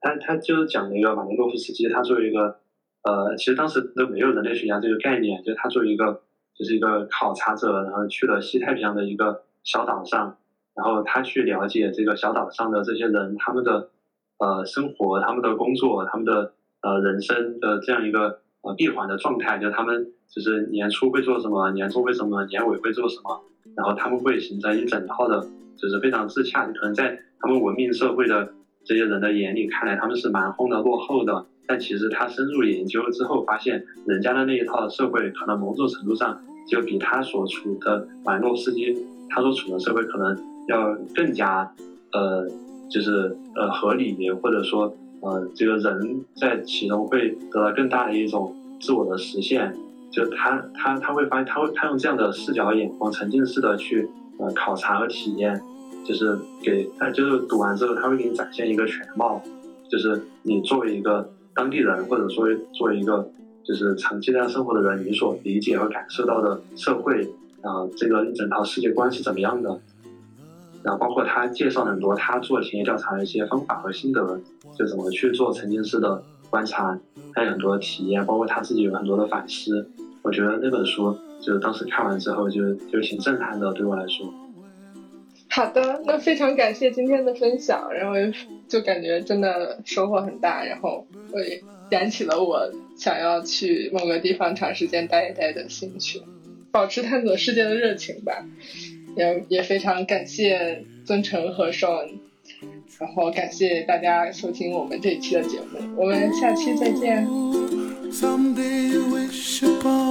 他他就是讲了一个马连诺夫斯基，他作为一个。呃，其实当时都没有人类学家这个概念，就他作为一个就是一个考察者，然后去了西太平洋的一个小岛上，然后他去了解这个小岛上的这些人他们的呃生活、他们的工作、他们的呃人生的这样一个呃闭环的状态，就他们就是年初会做什么，年终会什么，年尾会做什么，然后他们会形成一整套的，就是非常自洽。可能在他们文明社会的这些人的眼里看来，他们是蛮荒的、落后的。但其实他深入研究之后，发现人家的那一套社会，可能某种程度上就比他所处的马诺斯基他所处的社会可能要更加，呃，就是呃合理，或者说呃这个人在其中会得到更大的一种自我的实现。就他他他会发现，他会他用这样的视角眼光，沉浸式的去呃考察和体验，就是给他就是读完之后，他会给你展现一个全貌，就是你作为一个。当地人，或者说作为一个就是长期在生活的人，你所理解和感受到的社会，啊，这个一整套世界观是怎么样的？然后包括他介绍很多他做田野调查的一些方法和心得，就怎么去做沉浸式的观察，还有很多体验，包括他自己有很多的反思。我觉得那本书就是当时看完之后就就挺震撼的，对我来说。好的，那非常感谢今天的分享，然后就感觉真的收获很大，然后我也燃起了我想要去某个地方长时间待一待的兴趣，保持探索世界的热情吧。也也非常感谢尊成和寿恩，然后感谢大家收听我们这一期的节目，我们下期再见。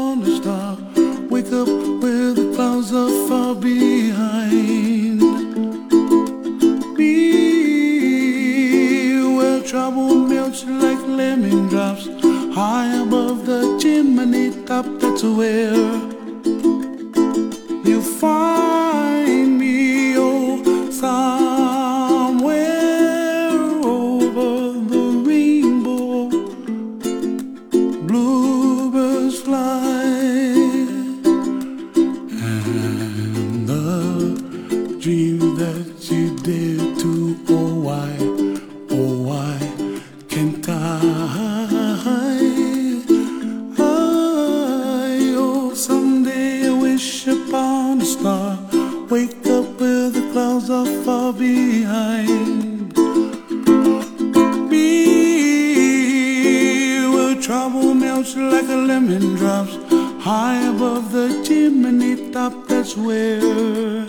Wish a star, wake up where the clouds are far behind. Be where trouble melts like lemon drops, high above the chimney top. That's where you find me, oh, Where.